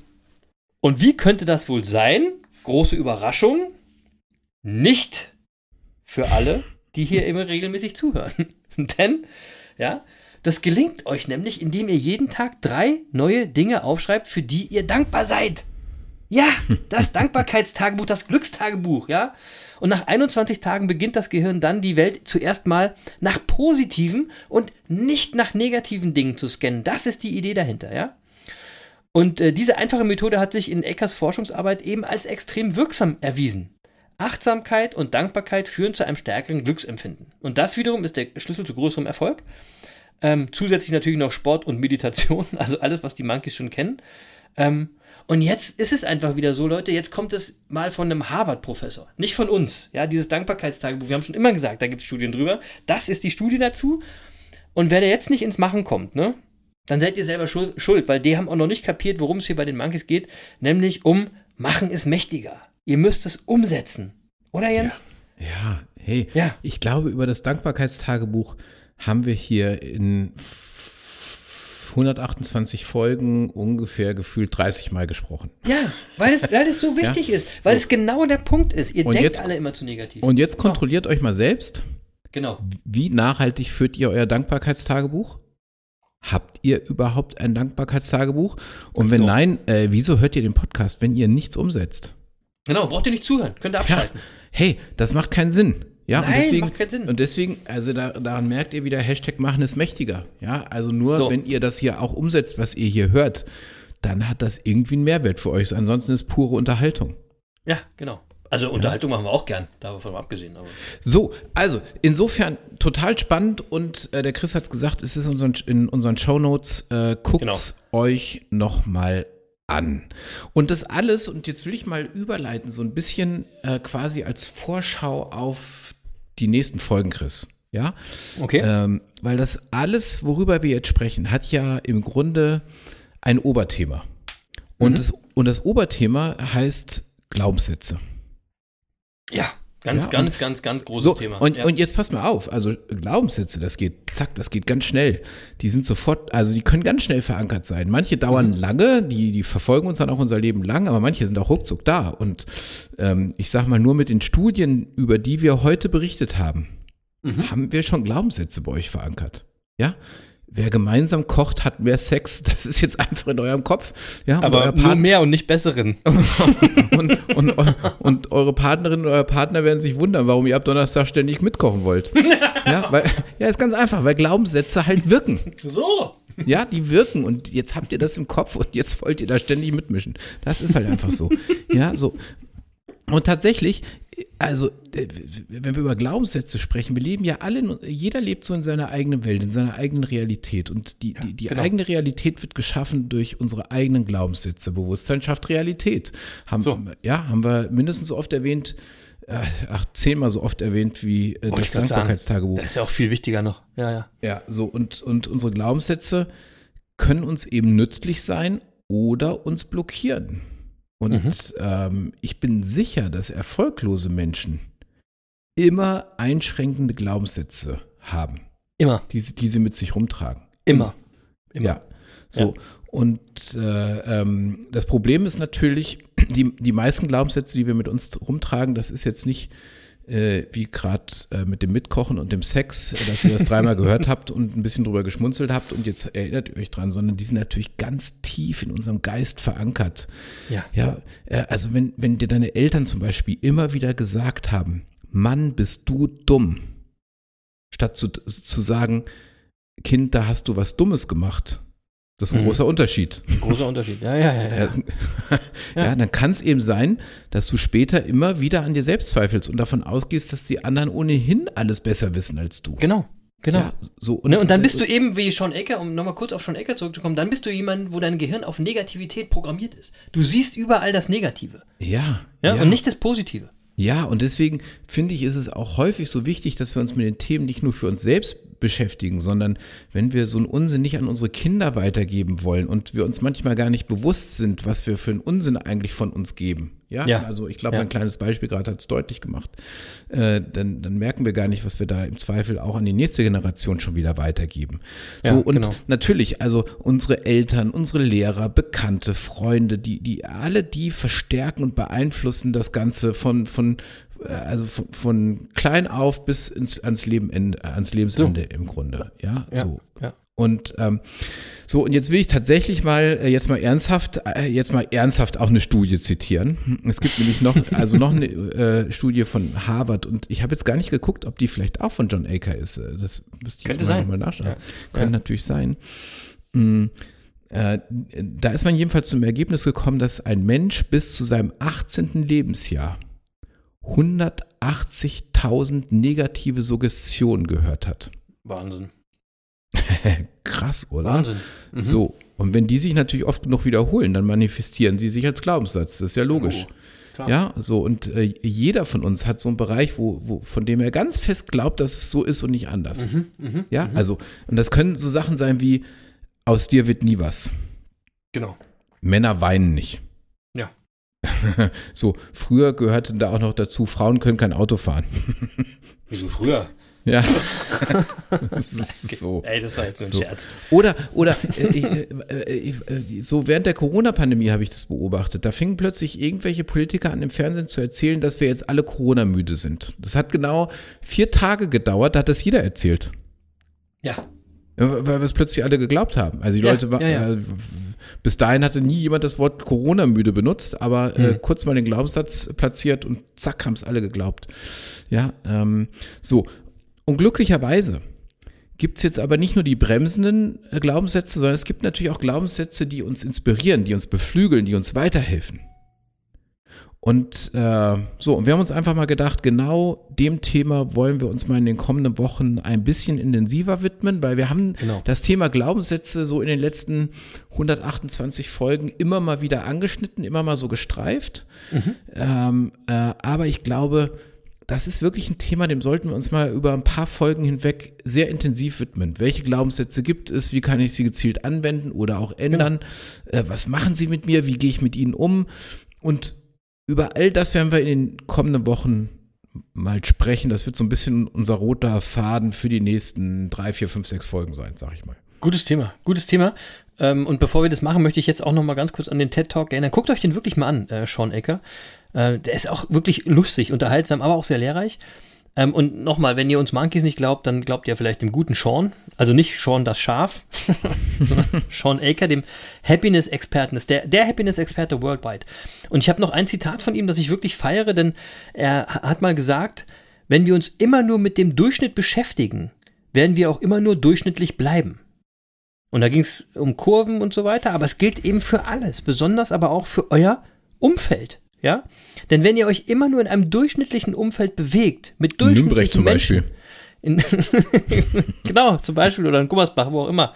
Und wie könnte das wohl sein? Große Überraschung. Nicht für alle, die hier immer regelmäßig zuhören. *laughs* Denn, ja, das gelingt euch nämlich, indem ihr jeden Tag drei neue Dinge aufschreibt, für die ihr dankbar seid. Ja, das Dankbarkeitstagebuch, das Glückstagebuch, ja. Und nach 21 Tagen beginnt das Gehirn dann, die Welt zuerst mal nach positiven und nicht nach negativen Dingen zu scannen. Das ist die Idee dahinter, ja. Und äh, diese einfache Methode hat sich in Eckers Forschungsarbeit eben als extrem wirksam erwiesen. Achtsamkeit und Dankbarkeit führen zu einem stärkeren Glücksempfinden. Und das wiederum ist der Schlüssel zu größerem Erfolg. Ähm, zusätzlich natürlich noch Sport und Meditation, *laughs* also alles, was die Monkeys schon kennen. Ähm, und jetzt ist es einfach wieder so, Leute, jetzt kommt es mal von einem Harvard-Professor, nicht von uns. Ja, dieses Dankbarkeitstagebuch, wir haben schon immer gesagt, da gibt es Studien drüber. Das ist die Studie dazu. Und wer da jetzt nicht ins Machen kommt, ne, dann seid ihr selber schul- schuld, weil die haben auch noch nicht kapiert, worum es hier bei den Monkeys geht, nämlich um Machen ist mächtiger. Ihr müsst es umsetzen. Oder Jens? Ja, hey, Ja. ich glaube, über das Dankbarkeitstagebuch haben wir hier in 128 Folgen ungefähr gefühlt 30 Mal gesprochen. Ja, weil es, weil es so wichtig ist, weil es genau der Punkt ist. Ihr Und denkt jetzt- alle immer zu negativ. Und jetzt kontrolliert euch mal selbst, genau. wie nachhaltig führt ihr euer Dankbarkeitstagebuch? Habt ihr überhaupt ein Dankbarkeitstagebuch? Und wenn So. nein, äh, wieso hört ihr den Podcast, wenn ihr nichts umsetzt? Genau, braucht ihr nicht zuhören, könnt ihr Ja, abschalten. hey, das macht keinen Sinn. Ja, Nein, und deswegen, macht keinen Sinn. Und deswegen, also da, daran merkt ihr wieder, Hashtag machen ist mächtiger. Ja, also nur, So. wenn ihr das hier auch umsetzt, was ihr hier hört, dann hat das irgendwie einen Mehrwert für euch. Ansonsten ist pure Unterhaltung. Ja, genau. Also Unterhaltung machen wir auch gern, davon abgesehen. Aber So, also insofern total spannend und äh, der Chris hat es gesagt, es ist in unseren, in unseren Shownotes. Äh, Guckt Genau. euch nochmal an. Und das alles, und jetzt will ich mal überleiten, so ein bisschen äh, quasi als Vorschau auf die nächsten Folgen, Chris. Ja, okay. ähm, weil das alles, worüber wir jetzt sprechen, hat ja im Grunde ein Oberthema. Und, das, und das Oberthema heißt Glaubenssätze. ja, ganz, ja, ganz, ganz, ganz großes So, Thema. und, ja. und jetzt passt mal auf, also Glaubenssätze, das geht, zack, das geht ganz schnell. Die sind sofort, also die können ganz schnell verankert sein. Manche dauern Mhm. lange, die, die verfolgen uns dann auch unser Leben lang, aber manche sind auch ruckzuck da. Und ähm, ich sag mal, nur mit den Studien, über die wir heute berichtet haben, Mhm. haben wir schon Glaubenssätze bei euch verankert. Ja? Wer gemeinsam kocht, hat mehr Sex. *laughs* Das ist jetzt einfach in eurem Kopf. Ja, und aber nur mehr und nicht besseren. *laughs* und, und, und eure Partnerin oder euer Partner werden sich wundern, warum ihr ab Donnerstag ständig mitkochen wollt. Ja, weil, ja, ist ganz einfach, weil Glaubenssätze halt wirken. So. Ja, die wirken und jetzt habt ihr das im Kopf und jetzt wollt ihr da ständig mitmischen. Das ist halt einfach so. Ja, so. Und tatsächlich, also, wenn wir über Glaubenssätze sprechen, wir leben ja alle, jeder lebt so in seiner eigenen Welt, in seiner eigenen Realität. Und die, die, die genau. eigene Realität wird geschaffen durch unsere eigenen Glaubenssätze. Bewusstsein schafft Realität. Haben, So. Ja, haben wir mindestens so oft erwähnt, äh, ach, zehnmal so oft erwähnt wie äh, das. Dankbarkeitstagebuch. Das ist ja auch viel wichtiger noch. Ja, ja. Ja, so und, und unsere Glaubenssätze können uns eben nützlich sein oder uns blockieren. Und ähm, ich bin sicher, dass erfolglose Menschen immer einschränkende Glaubenssätze haben, Immer, die, sie- die sie mit sich rumtragen. immer. immer. Ja. So. Und äh, ähm, das Problem ist natürlich, die, die meisten Glaubenssätze, die wir mit uns rumtragen, das ist jetzt nicht äh, wie gerade äh, mit dem Mitkochen und dem Sex, äh, dass ihr das dreimal gehört habt und ein bisschen drüber geschmunzelt habt und jetzt erinnert ihr euch dran, sondern die sind natürlich ganz tief in unserem Geist verankert. Ja. Ja, äh, also wenn, wenn dir deine Eltern zum Beispiel immer wieder gesagt haben, Mann, bist du dumm, statt zu, zu sagen, Kind, da hast du was Dummes gemacht. Das ist ein Mhm. großer Unterschied. Großer Unterschied. Ja, ja, ja. Ja, ja. *laughs* ja, dann kann es eben sein, dass du später immer wieder an dir selbst zweifelst und davon ausgehst, dass die anderen ohnehin alles besser wissen als du. Genau, genau. Ja, so, Ne, und dann bist du eben wie Sean Ecker, um nochmal kurz auf Sean Ecker zurückzukommen, dann bist du jemand, wo dein Gehirn auf Negativität programmiert ist. Du siehst überall das Negative. Ja, Ja, und nicht das Positive. Ja, und deswegen finde ich, ist es auch häufig so wichtig, dass wir uns mit den Themen nicht nur für uns selbst beschäftigen, sondern wenn wir so einen Unsinn nicht an unsere Kinder weitergeben wollen und wir uns manchmal gar nicht bewusst sind, was wir für einen Unsinn eigentlich von uns geben. Ja, Ja. also ich glaube, Ja. ein kleines Beispiel gerade hat es deutlich gemacht. Äh, dann, dann merken wir gar nicht, was wir da im Zweifel auch an die nächste Generation schon wieder weitergeben. So, Ja, und genau. natürlich, also unsere Eltern, unsere Lehrer, Bekannte, Freunde, die, die alle die verstärken und beeinflussen das Ganze von, von also von, von klein auf bis ins, ans, Leben, ans Lebensende im Grunde. Ja, Ja, so. ja. Und ähm, so, und jetzt will ich tatsächlich mal, äh, jetzt mal ernsthaft, äh, jetzt mal ernsthaft auch eine Studie zitieren. Es gibt nämlich noch, *laughs* also noch eine äh, Studie von Harvard und ich habe jetzt gar nicht geguckt, ob die vielleicht auch von John Aker ist. Äh, Das müsste ich Könnte jetzt mal sein. nochmal nachschauen. Ja. Könnte Ja. natürlich sein. Mm, äh, da ist man jedenfalls zum Ergebnis gekommen, dass ein Mensch bis zu seinem 18. Lebensjahr 180.000 negative Suggestionen gehört hat. Wahnsinn. *laughs* Krass, oder? Wahnsinn. Mhm. So, und wenn die sich natürlich oft genug wiederholen, dann manifestieren die sich als Glaubenssatz. Das ist ja logisch. Oh, klar. Ja, so, und äh, jeder von uns hat so einen Bereich, wo, wo, von dem er ganz fest glaubt, dass es so ist und nicht anders. Mhm, Ja, also, und das können so Sachen sein wie, aus dir wird nie was. Genau. Männer weinen nicht. *laughs* So, früher gehörte da auch noch dazu, Frauen können kein Auto fahren. *laughs* Wieso früher? Ja. *laughs* das ist so. Ey, das war jetzt nur ein So. Scherz. Oder, oder äh, äh, äh, äh, so während der Corona-Pandemie habe ich das beobachtet. Da fingen plötzlich irgendwelche Politiker an im Fernsehen zu erzählen, dass wir jetzt alle Corona-müde sind. Das hat genau vier Tage gedauert, da hat das jeder erzählt. Ja. Ja, Weil wir es plötzlich alle geglaubt haben. Also die Ja, Leute, wa- ja. Äh, bis dahin hatte nie jemand das Wort Corona-müde benutzt, aber äh, Hm. kurz mal den Glaubenssatz platziert und zack, haben es alle geglaubt. Ja, ähm, so. Und glücklicherweise gibt es jetzt aber nicht nur die bremsenden äh, Glaubenssätze, sondern es gibt natürlich auch Glaubenssätze, die uns inspirieren, die uns beflügeln, die uns weiterhelfen. Und äh, so, und wir haben uns einfach mal gedacht, genau dem Thema wollen wir uns mal in den kommenden Wochen ein bisschen intensiver widmen, weil wir haben Genau. das Thema Glaubenssätze so in den letzten 128 Folgen immer mal wieder angeschnitten, immer mal so gestreift. Ähm, äh, aber ich glaube, das ist wirklich ein Thema, dem sollten wir uns mal über ein paar Folgen hinweg sehr intensiv widmen. Welche Glaubenssätze gibt es? Wie kann ich sie gezielt anwenden oder auch ändern? Äh, was machen sie mit mir? Wie gehe ich mit ihnen um? Und über all das werden wir in den kommenden Wochen mal sprechen. Das wird so ein bisschen unser roter Faden für die nächsten drei, vier, fünf, sechs Folgen sein, sag ich mal. Gutes Thema, gutes Thema. Ähm, und bevor wir das machen, möchte ich jetzt auch noch mal ganz kurz an den TED Talk erinnern. Guckt euch den wirklich mal an, äh, Sean Ecker. Äh, der ist auch wirklich lustig, unterhaltsam, aber auch sehr lehrreich. Ähm, und nochmal, wenn ihr uns Monkeys nicht glaubt, dann glaubt ihr vielleicht dem guten Sean. Also nicht Sean das Schaf, *laughs* sondern Sean Aker, dem Happiness-Experten. Ist der, der Happiness-Experte worldwide. Und ich habe noch ein Zitat von ihm, das ich wirklich feiere, denn er ha- hat mal gesagt, wenn wir uns immer nur mit dem Durchschnitt beschäftigen, werden wir auch immer nur durchschnittlich bleiben. Und da ging es um Kurven und so weiter, aber es gilt eben für alles, besonders aber auch für euer Umfeld. Ja? Denn wenn ihr euch immer nur in einem durchschnittlichen Umfeld bewegt, mit durchschnittlichen Nürnberg zum Menschen, Beispiel. in, *laughs* genau, zum Beispiel, oder in Gummersbach, wo auch immer,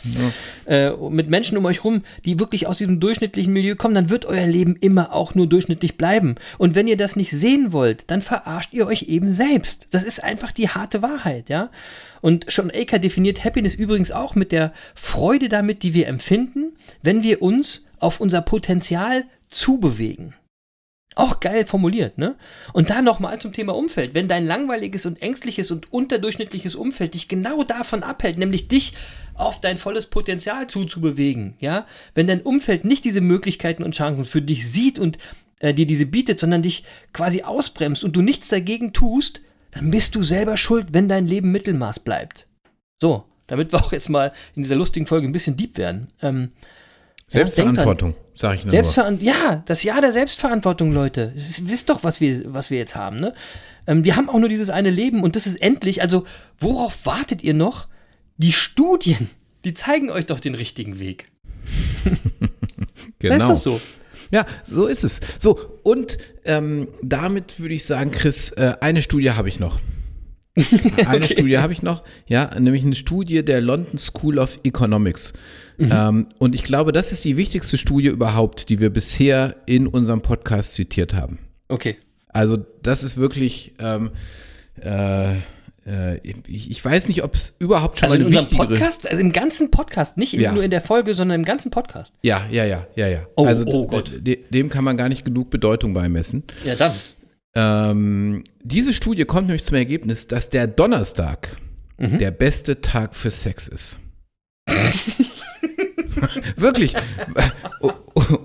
äh, mit Menschen um euch rum, die wirklich aus diesem durchschnittlichen Milieu kommen, dann wird euer Leben immer auch nur durchschnittlich bleiben. Und wenn ihr das nicht sehen wollt, dann verarscht ihr euch eben selbst. Das ist einfach die harte Wahrheit, ja. Und Sean Aker definiert Happiness übrigens auch mit der Freude damit, die wir empfinden, wenn wir uns auf unser Potenzial zubewegen. Auch geil formuliert, ne? Und da nochmal zum Thema Umfeld. Wenn dein langweiliges und ängstliches und unterdurchschnittliches Umfeld dich genau davon abhält, nämlich dich auf dein volles Potenzial zuzubewegen, ja? Wenn dein Umfeld nicht diese Möglichkeiten und Chancen für dich sieht und äh, dir diese bietet, sondern dich quasi ausbremst und du nichts dagegen tust, dann bist du selber schuld, wenn dein Leben Mittelmaß bleibt. So, damit wir auch jetzt mal in dieser lustigen Folge ein bisschen deep werden. Ähm, Selbstverantwortung, sage ich nur. Selbstveran ja, das Jahr der Selbstverantwortung, Leute. Ist, wisst doch, was wir, was wir jetzt haben, ne? Ähm, wir haben auch nur dieses eine Leben und das ist endlich, also worauf wartet ihr noch? Die Studien, die zeigen euch doch den richtigen Weg. *laughs* genau. Ist das so? Ja, so ist es. So, und ähm, damit würde ich sagen, Chris, äh, eine Studie habe ich noch. *laughs* Eine Okay. Studie habe ich noch, ja, nämlich eine Studie der London School of Economics. Ähm, und ich glaube, das ist die wichtigste Studie überhaupt, die wir bisher in unserem Podcast zitiert haben. Okay. Also das ist wirklich, ähm, äh, äh, ich, ich weiß nicht, ob es überhaupt schon Also in mal eine unserem wichtigere... Podcast, also im ganzen Podcast, nicht in, Ja. nur in der Folge, sondern im ganzen Podcast. Ja, ja, ja, ja, ja. Oh, also oh Gott. de- dem kann man gar nicht genug Bedeutung beimessen. Ja, dann. Ähm, diese Studie kommt nämlich zum Ergebnis, dass der Donnerstag Mhm. der beste Tag für Sex ist. *laughs* *laughs* Wirklich.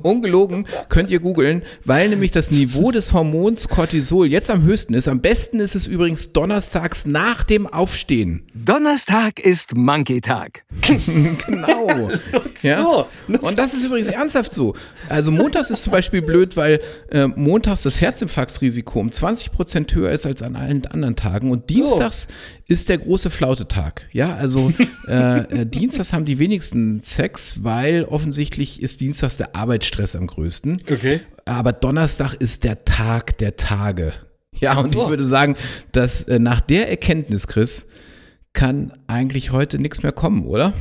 Ungelogen könnt ihr googeln, weil nämlich das Niveau des Hormons Cortisol jetzt am höchsten ist. Am besten ist es übrigens donnerstags nach dem Aufstehen. Donnerstag ist Monkey-Tag. *laughs* Genau. *laughs* ja? So. Und das ist übrigens ernsthaft so. Also montags ist zum Beispiel blöd, weil äh, montags das Herzinfarktrisiko um 20 Prozent höher ist als an allen anderen Tagen. Und dienstags ist der große Flautetag. Ja, also *laughs* äh, äh, dienstags haben die wenigsten Sex, weil offensichtlich ist dienstags der Arbeitsstress am größten. Okay. Aber Donnerstag ist der Tag der Tage. Ja, und so. ich würde sagen, dass äh, nach der Erkenntnis, Chris, kann eigentlich heute nichts mehr kommen, oder?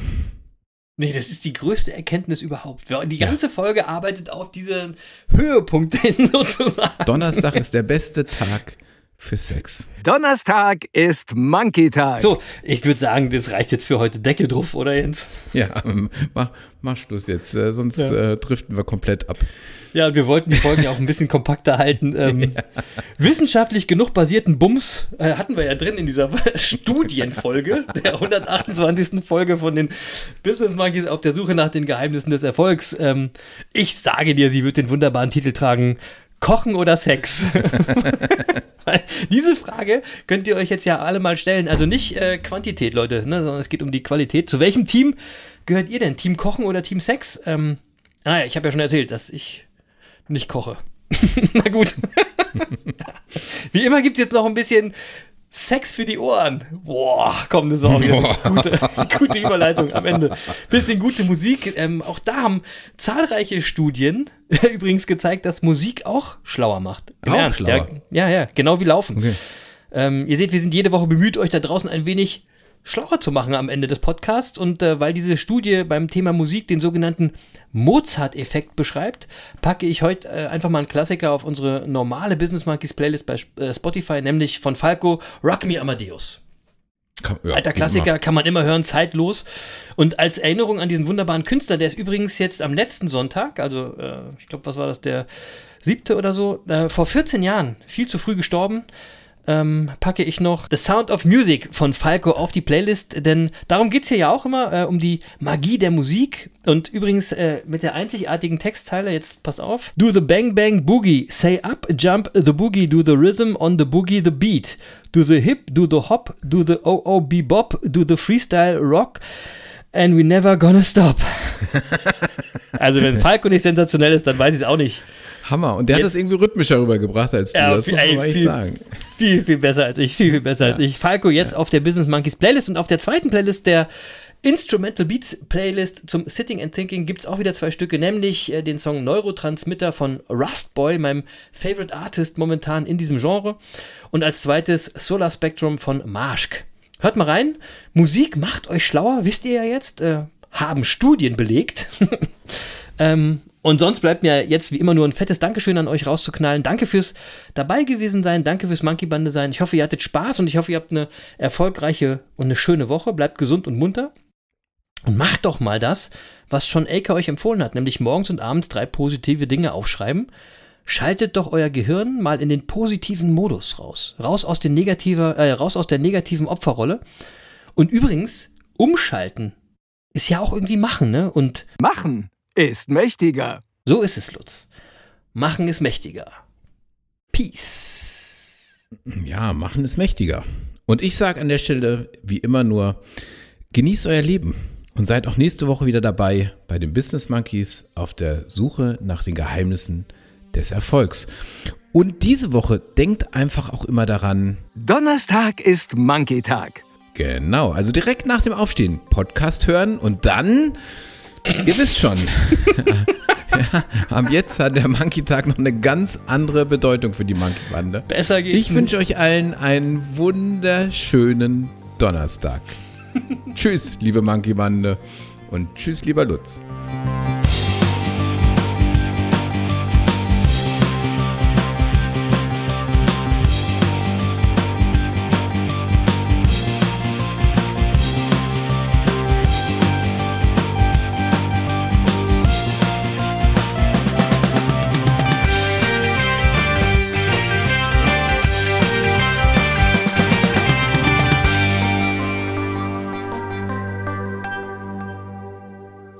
Nee, das ist die größte Erkenntnis überhaupt. Die Ja. ganze Folge arbeitet auf diesen Höhepunkt hin *laughs* sozusagen. Donnerstag ist der beste Tag für Sex. Donnerstag ist Monkey-Tag. So, ich würde sagen, das reicht jetzt für heute. Deckel drauf, oder Jens? Ja, ähm, mach, mach Schluss jetzt, äh, sonst Ja. äh, driften wir komplett ab. Ja, und wir wollten die Folgen ja auch ein bisschen kompakter halten. Ähm, *laughs* Wissenschaftlich genug basierten Bums äh, hatten wir ja drin in dieser *laughs* Studienfolge, der 128. Folge von den Business Monkeys auf der Suche nach den Geheimnissen des Erfolgs. Ähm, ich sage dir, sie wird den wunderbaren Titel tragen. Kochen oder Sex? *laughs* Diese Frage könnt ihr euch jetzt ja alle mal stellen. Also nicht äh, Quantität, Leute, ne, sondern es geht um die Qualität. Zu welchem Team gehört ihr denn? Team Kochen oder Team Sex? Ähm, naja, ich habe ja schon erzählt, dass ich nicht koche. *laughs* Na gut. *laughs* Wie immer gibt es jetzt noch ein bisschen Sex für die Ohren. Boah, komm, das ist auch wieder gute, *laughs* gute Überleitung am Ende. Bisschen gute Musik. Ähm, auch da haben zahlreiche Studien *laughs* übrigens gezeigt, dass Musik auch schlauer macht. Im Auch Ernst, schlauer? Ja, ja, ja, genau wie Laufen. Okay. Ähm, ihr seht, wir sind jede Woche bemüht, euch da draußen ein wenig schlauer zu machen am Ende des Podcasts. Und äh, weil diese Studie beim Thema Musik den sogenannten Mozart-Effekt beschreibt, packe ich heute äh, einfach mal einen Klassiker auf unsere normale Business Monkeys Playlist bei äh, Spotify, nämlich von Falco Rock Me Amadeus. Ja, Alter Klassiker, kann man immer hören, zeitlos. Und als Erinnerung an diesen wunderbaren Künstler, der ist übrigens jetzt am letzten Sonntag, also äh, ich glaube, was war das, der siebte oder so, äh, vor 14 Jahren, viel zu früh gestorben, ähm, packe ich noch The Sound of Music von Falco auf die Playlist, denn darum geht es hier ja auch immer, äh, um die Magie der Musik. Und übrigens äh, mit der einzigartigen Textzeile, jetzt pass auf. Do the bang bang boogie, say up, jump the boogie, do the rhythm on the boogie the beat. Do the hip, do the hop, do the oh oh bebop, do the freestyle rock. And we never gonna stop. *laughs* also wenn Falco nicht sensationell ist, dann weiß ich es auch nicht. Hammer. Und der hat Jetzt- das irgendwie rhythmischer rübergebracht als du. Ja, das muss man ey, viel- sagen. Viel, viel besser als ich, viel, viel besser als ich. Falco jetzt auf der Business Monkeys Playlist und auf der zweiten Playlist der Instrumental Beats Playlist zum Sitting and Thinking gibt es auch wieder zwei Stücke, nämlich äh, den Song Neurotransmitter von Rust Boy, meinem Favorite Artist momentan in diesem Genre. Und als zweites Solar Spectrum von Marschk. Hört mal rein. Musik macht euch schlauer, wisst ihr ja jetzt. Äh, haben Studien belegt. *laughs* ähm, und sonst bleibt mir jetzt wie immer nur ein fettes Dankeschön an euch rauszuknallen. Danke fürs dabei gewesen sein, danke fürs Monkey Bande sein. Ich hoffe, ihr hattet Spaß und ich hoffe, ihr habt eine erfolgreiche und eine schöne Woche. Bleibt gesund und munter. Und macht doch mal das, was schon Elke euch empfohlen hat, nämlich morgens und abends drei positive Dinge aufschreiben. Schaltet doch euer Gehirn mal in den positiven Modus raus. Raus aus, den negativer, äh, raus aus der negativen Opferrolle. Und übrigens, umschalten ist ja auch irgendwie machen, ne? Und Machen ist mächtiger. so ist es, Lutz. Machen ist mächtiger. Peace. Ja, machen ist mächtiger. Und ich sage an der Stelle wie immer nur, genießt euer Leben und seid auch nächste Woche wieder dabei bei den Business Monkeys auf der Suche nach den Geheimnissen des Erfolgs. Und diese Woche denkt einfach auch immer daran, Donnerstag ist Monkey-Tag. genau, also direkt nach dem Aufstehen Podcast hören und dann, ihr wisst schon, ja, *laughs* ab jetzt hat der Monkey-Tag noch eine ganz andere Bedeutung für die Monkey-Bande. Besser geht's Ich wünsche euch allen einen wunderschönen Donnerstag. *laughs* tschüss, liebe Monkey-Bande und tschüss, lieber Lutz.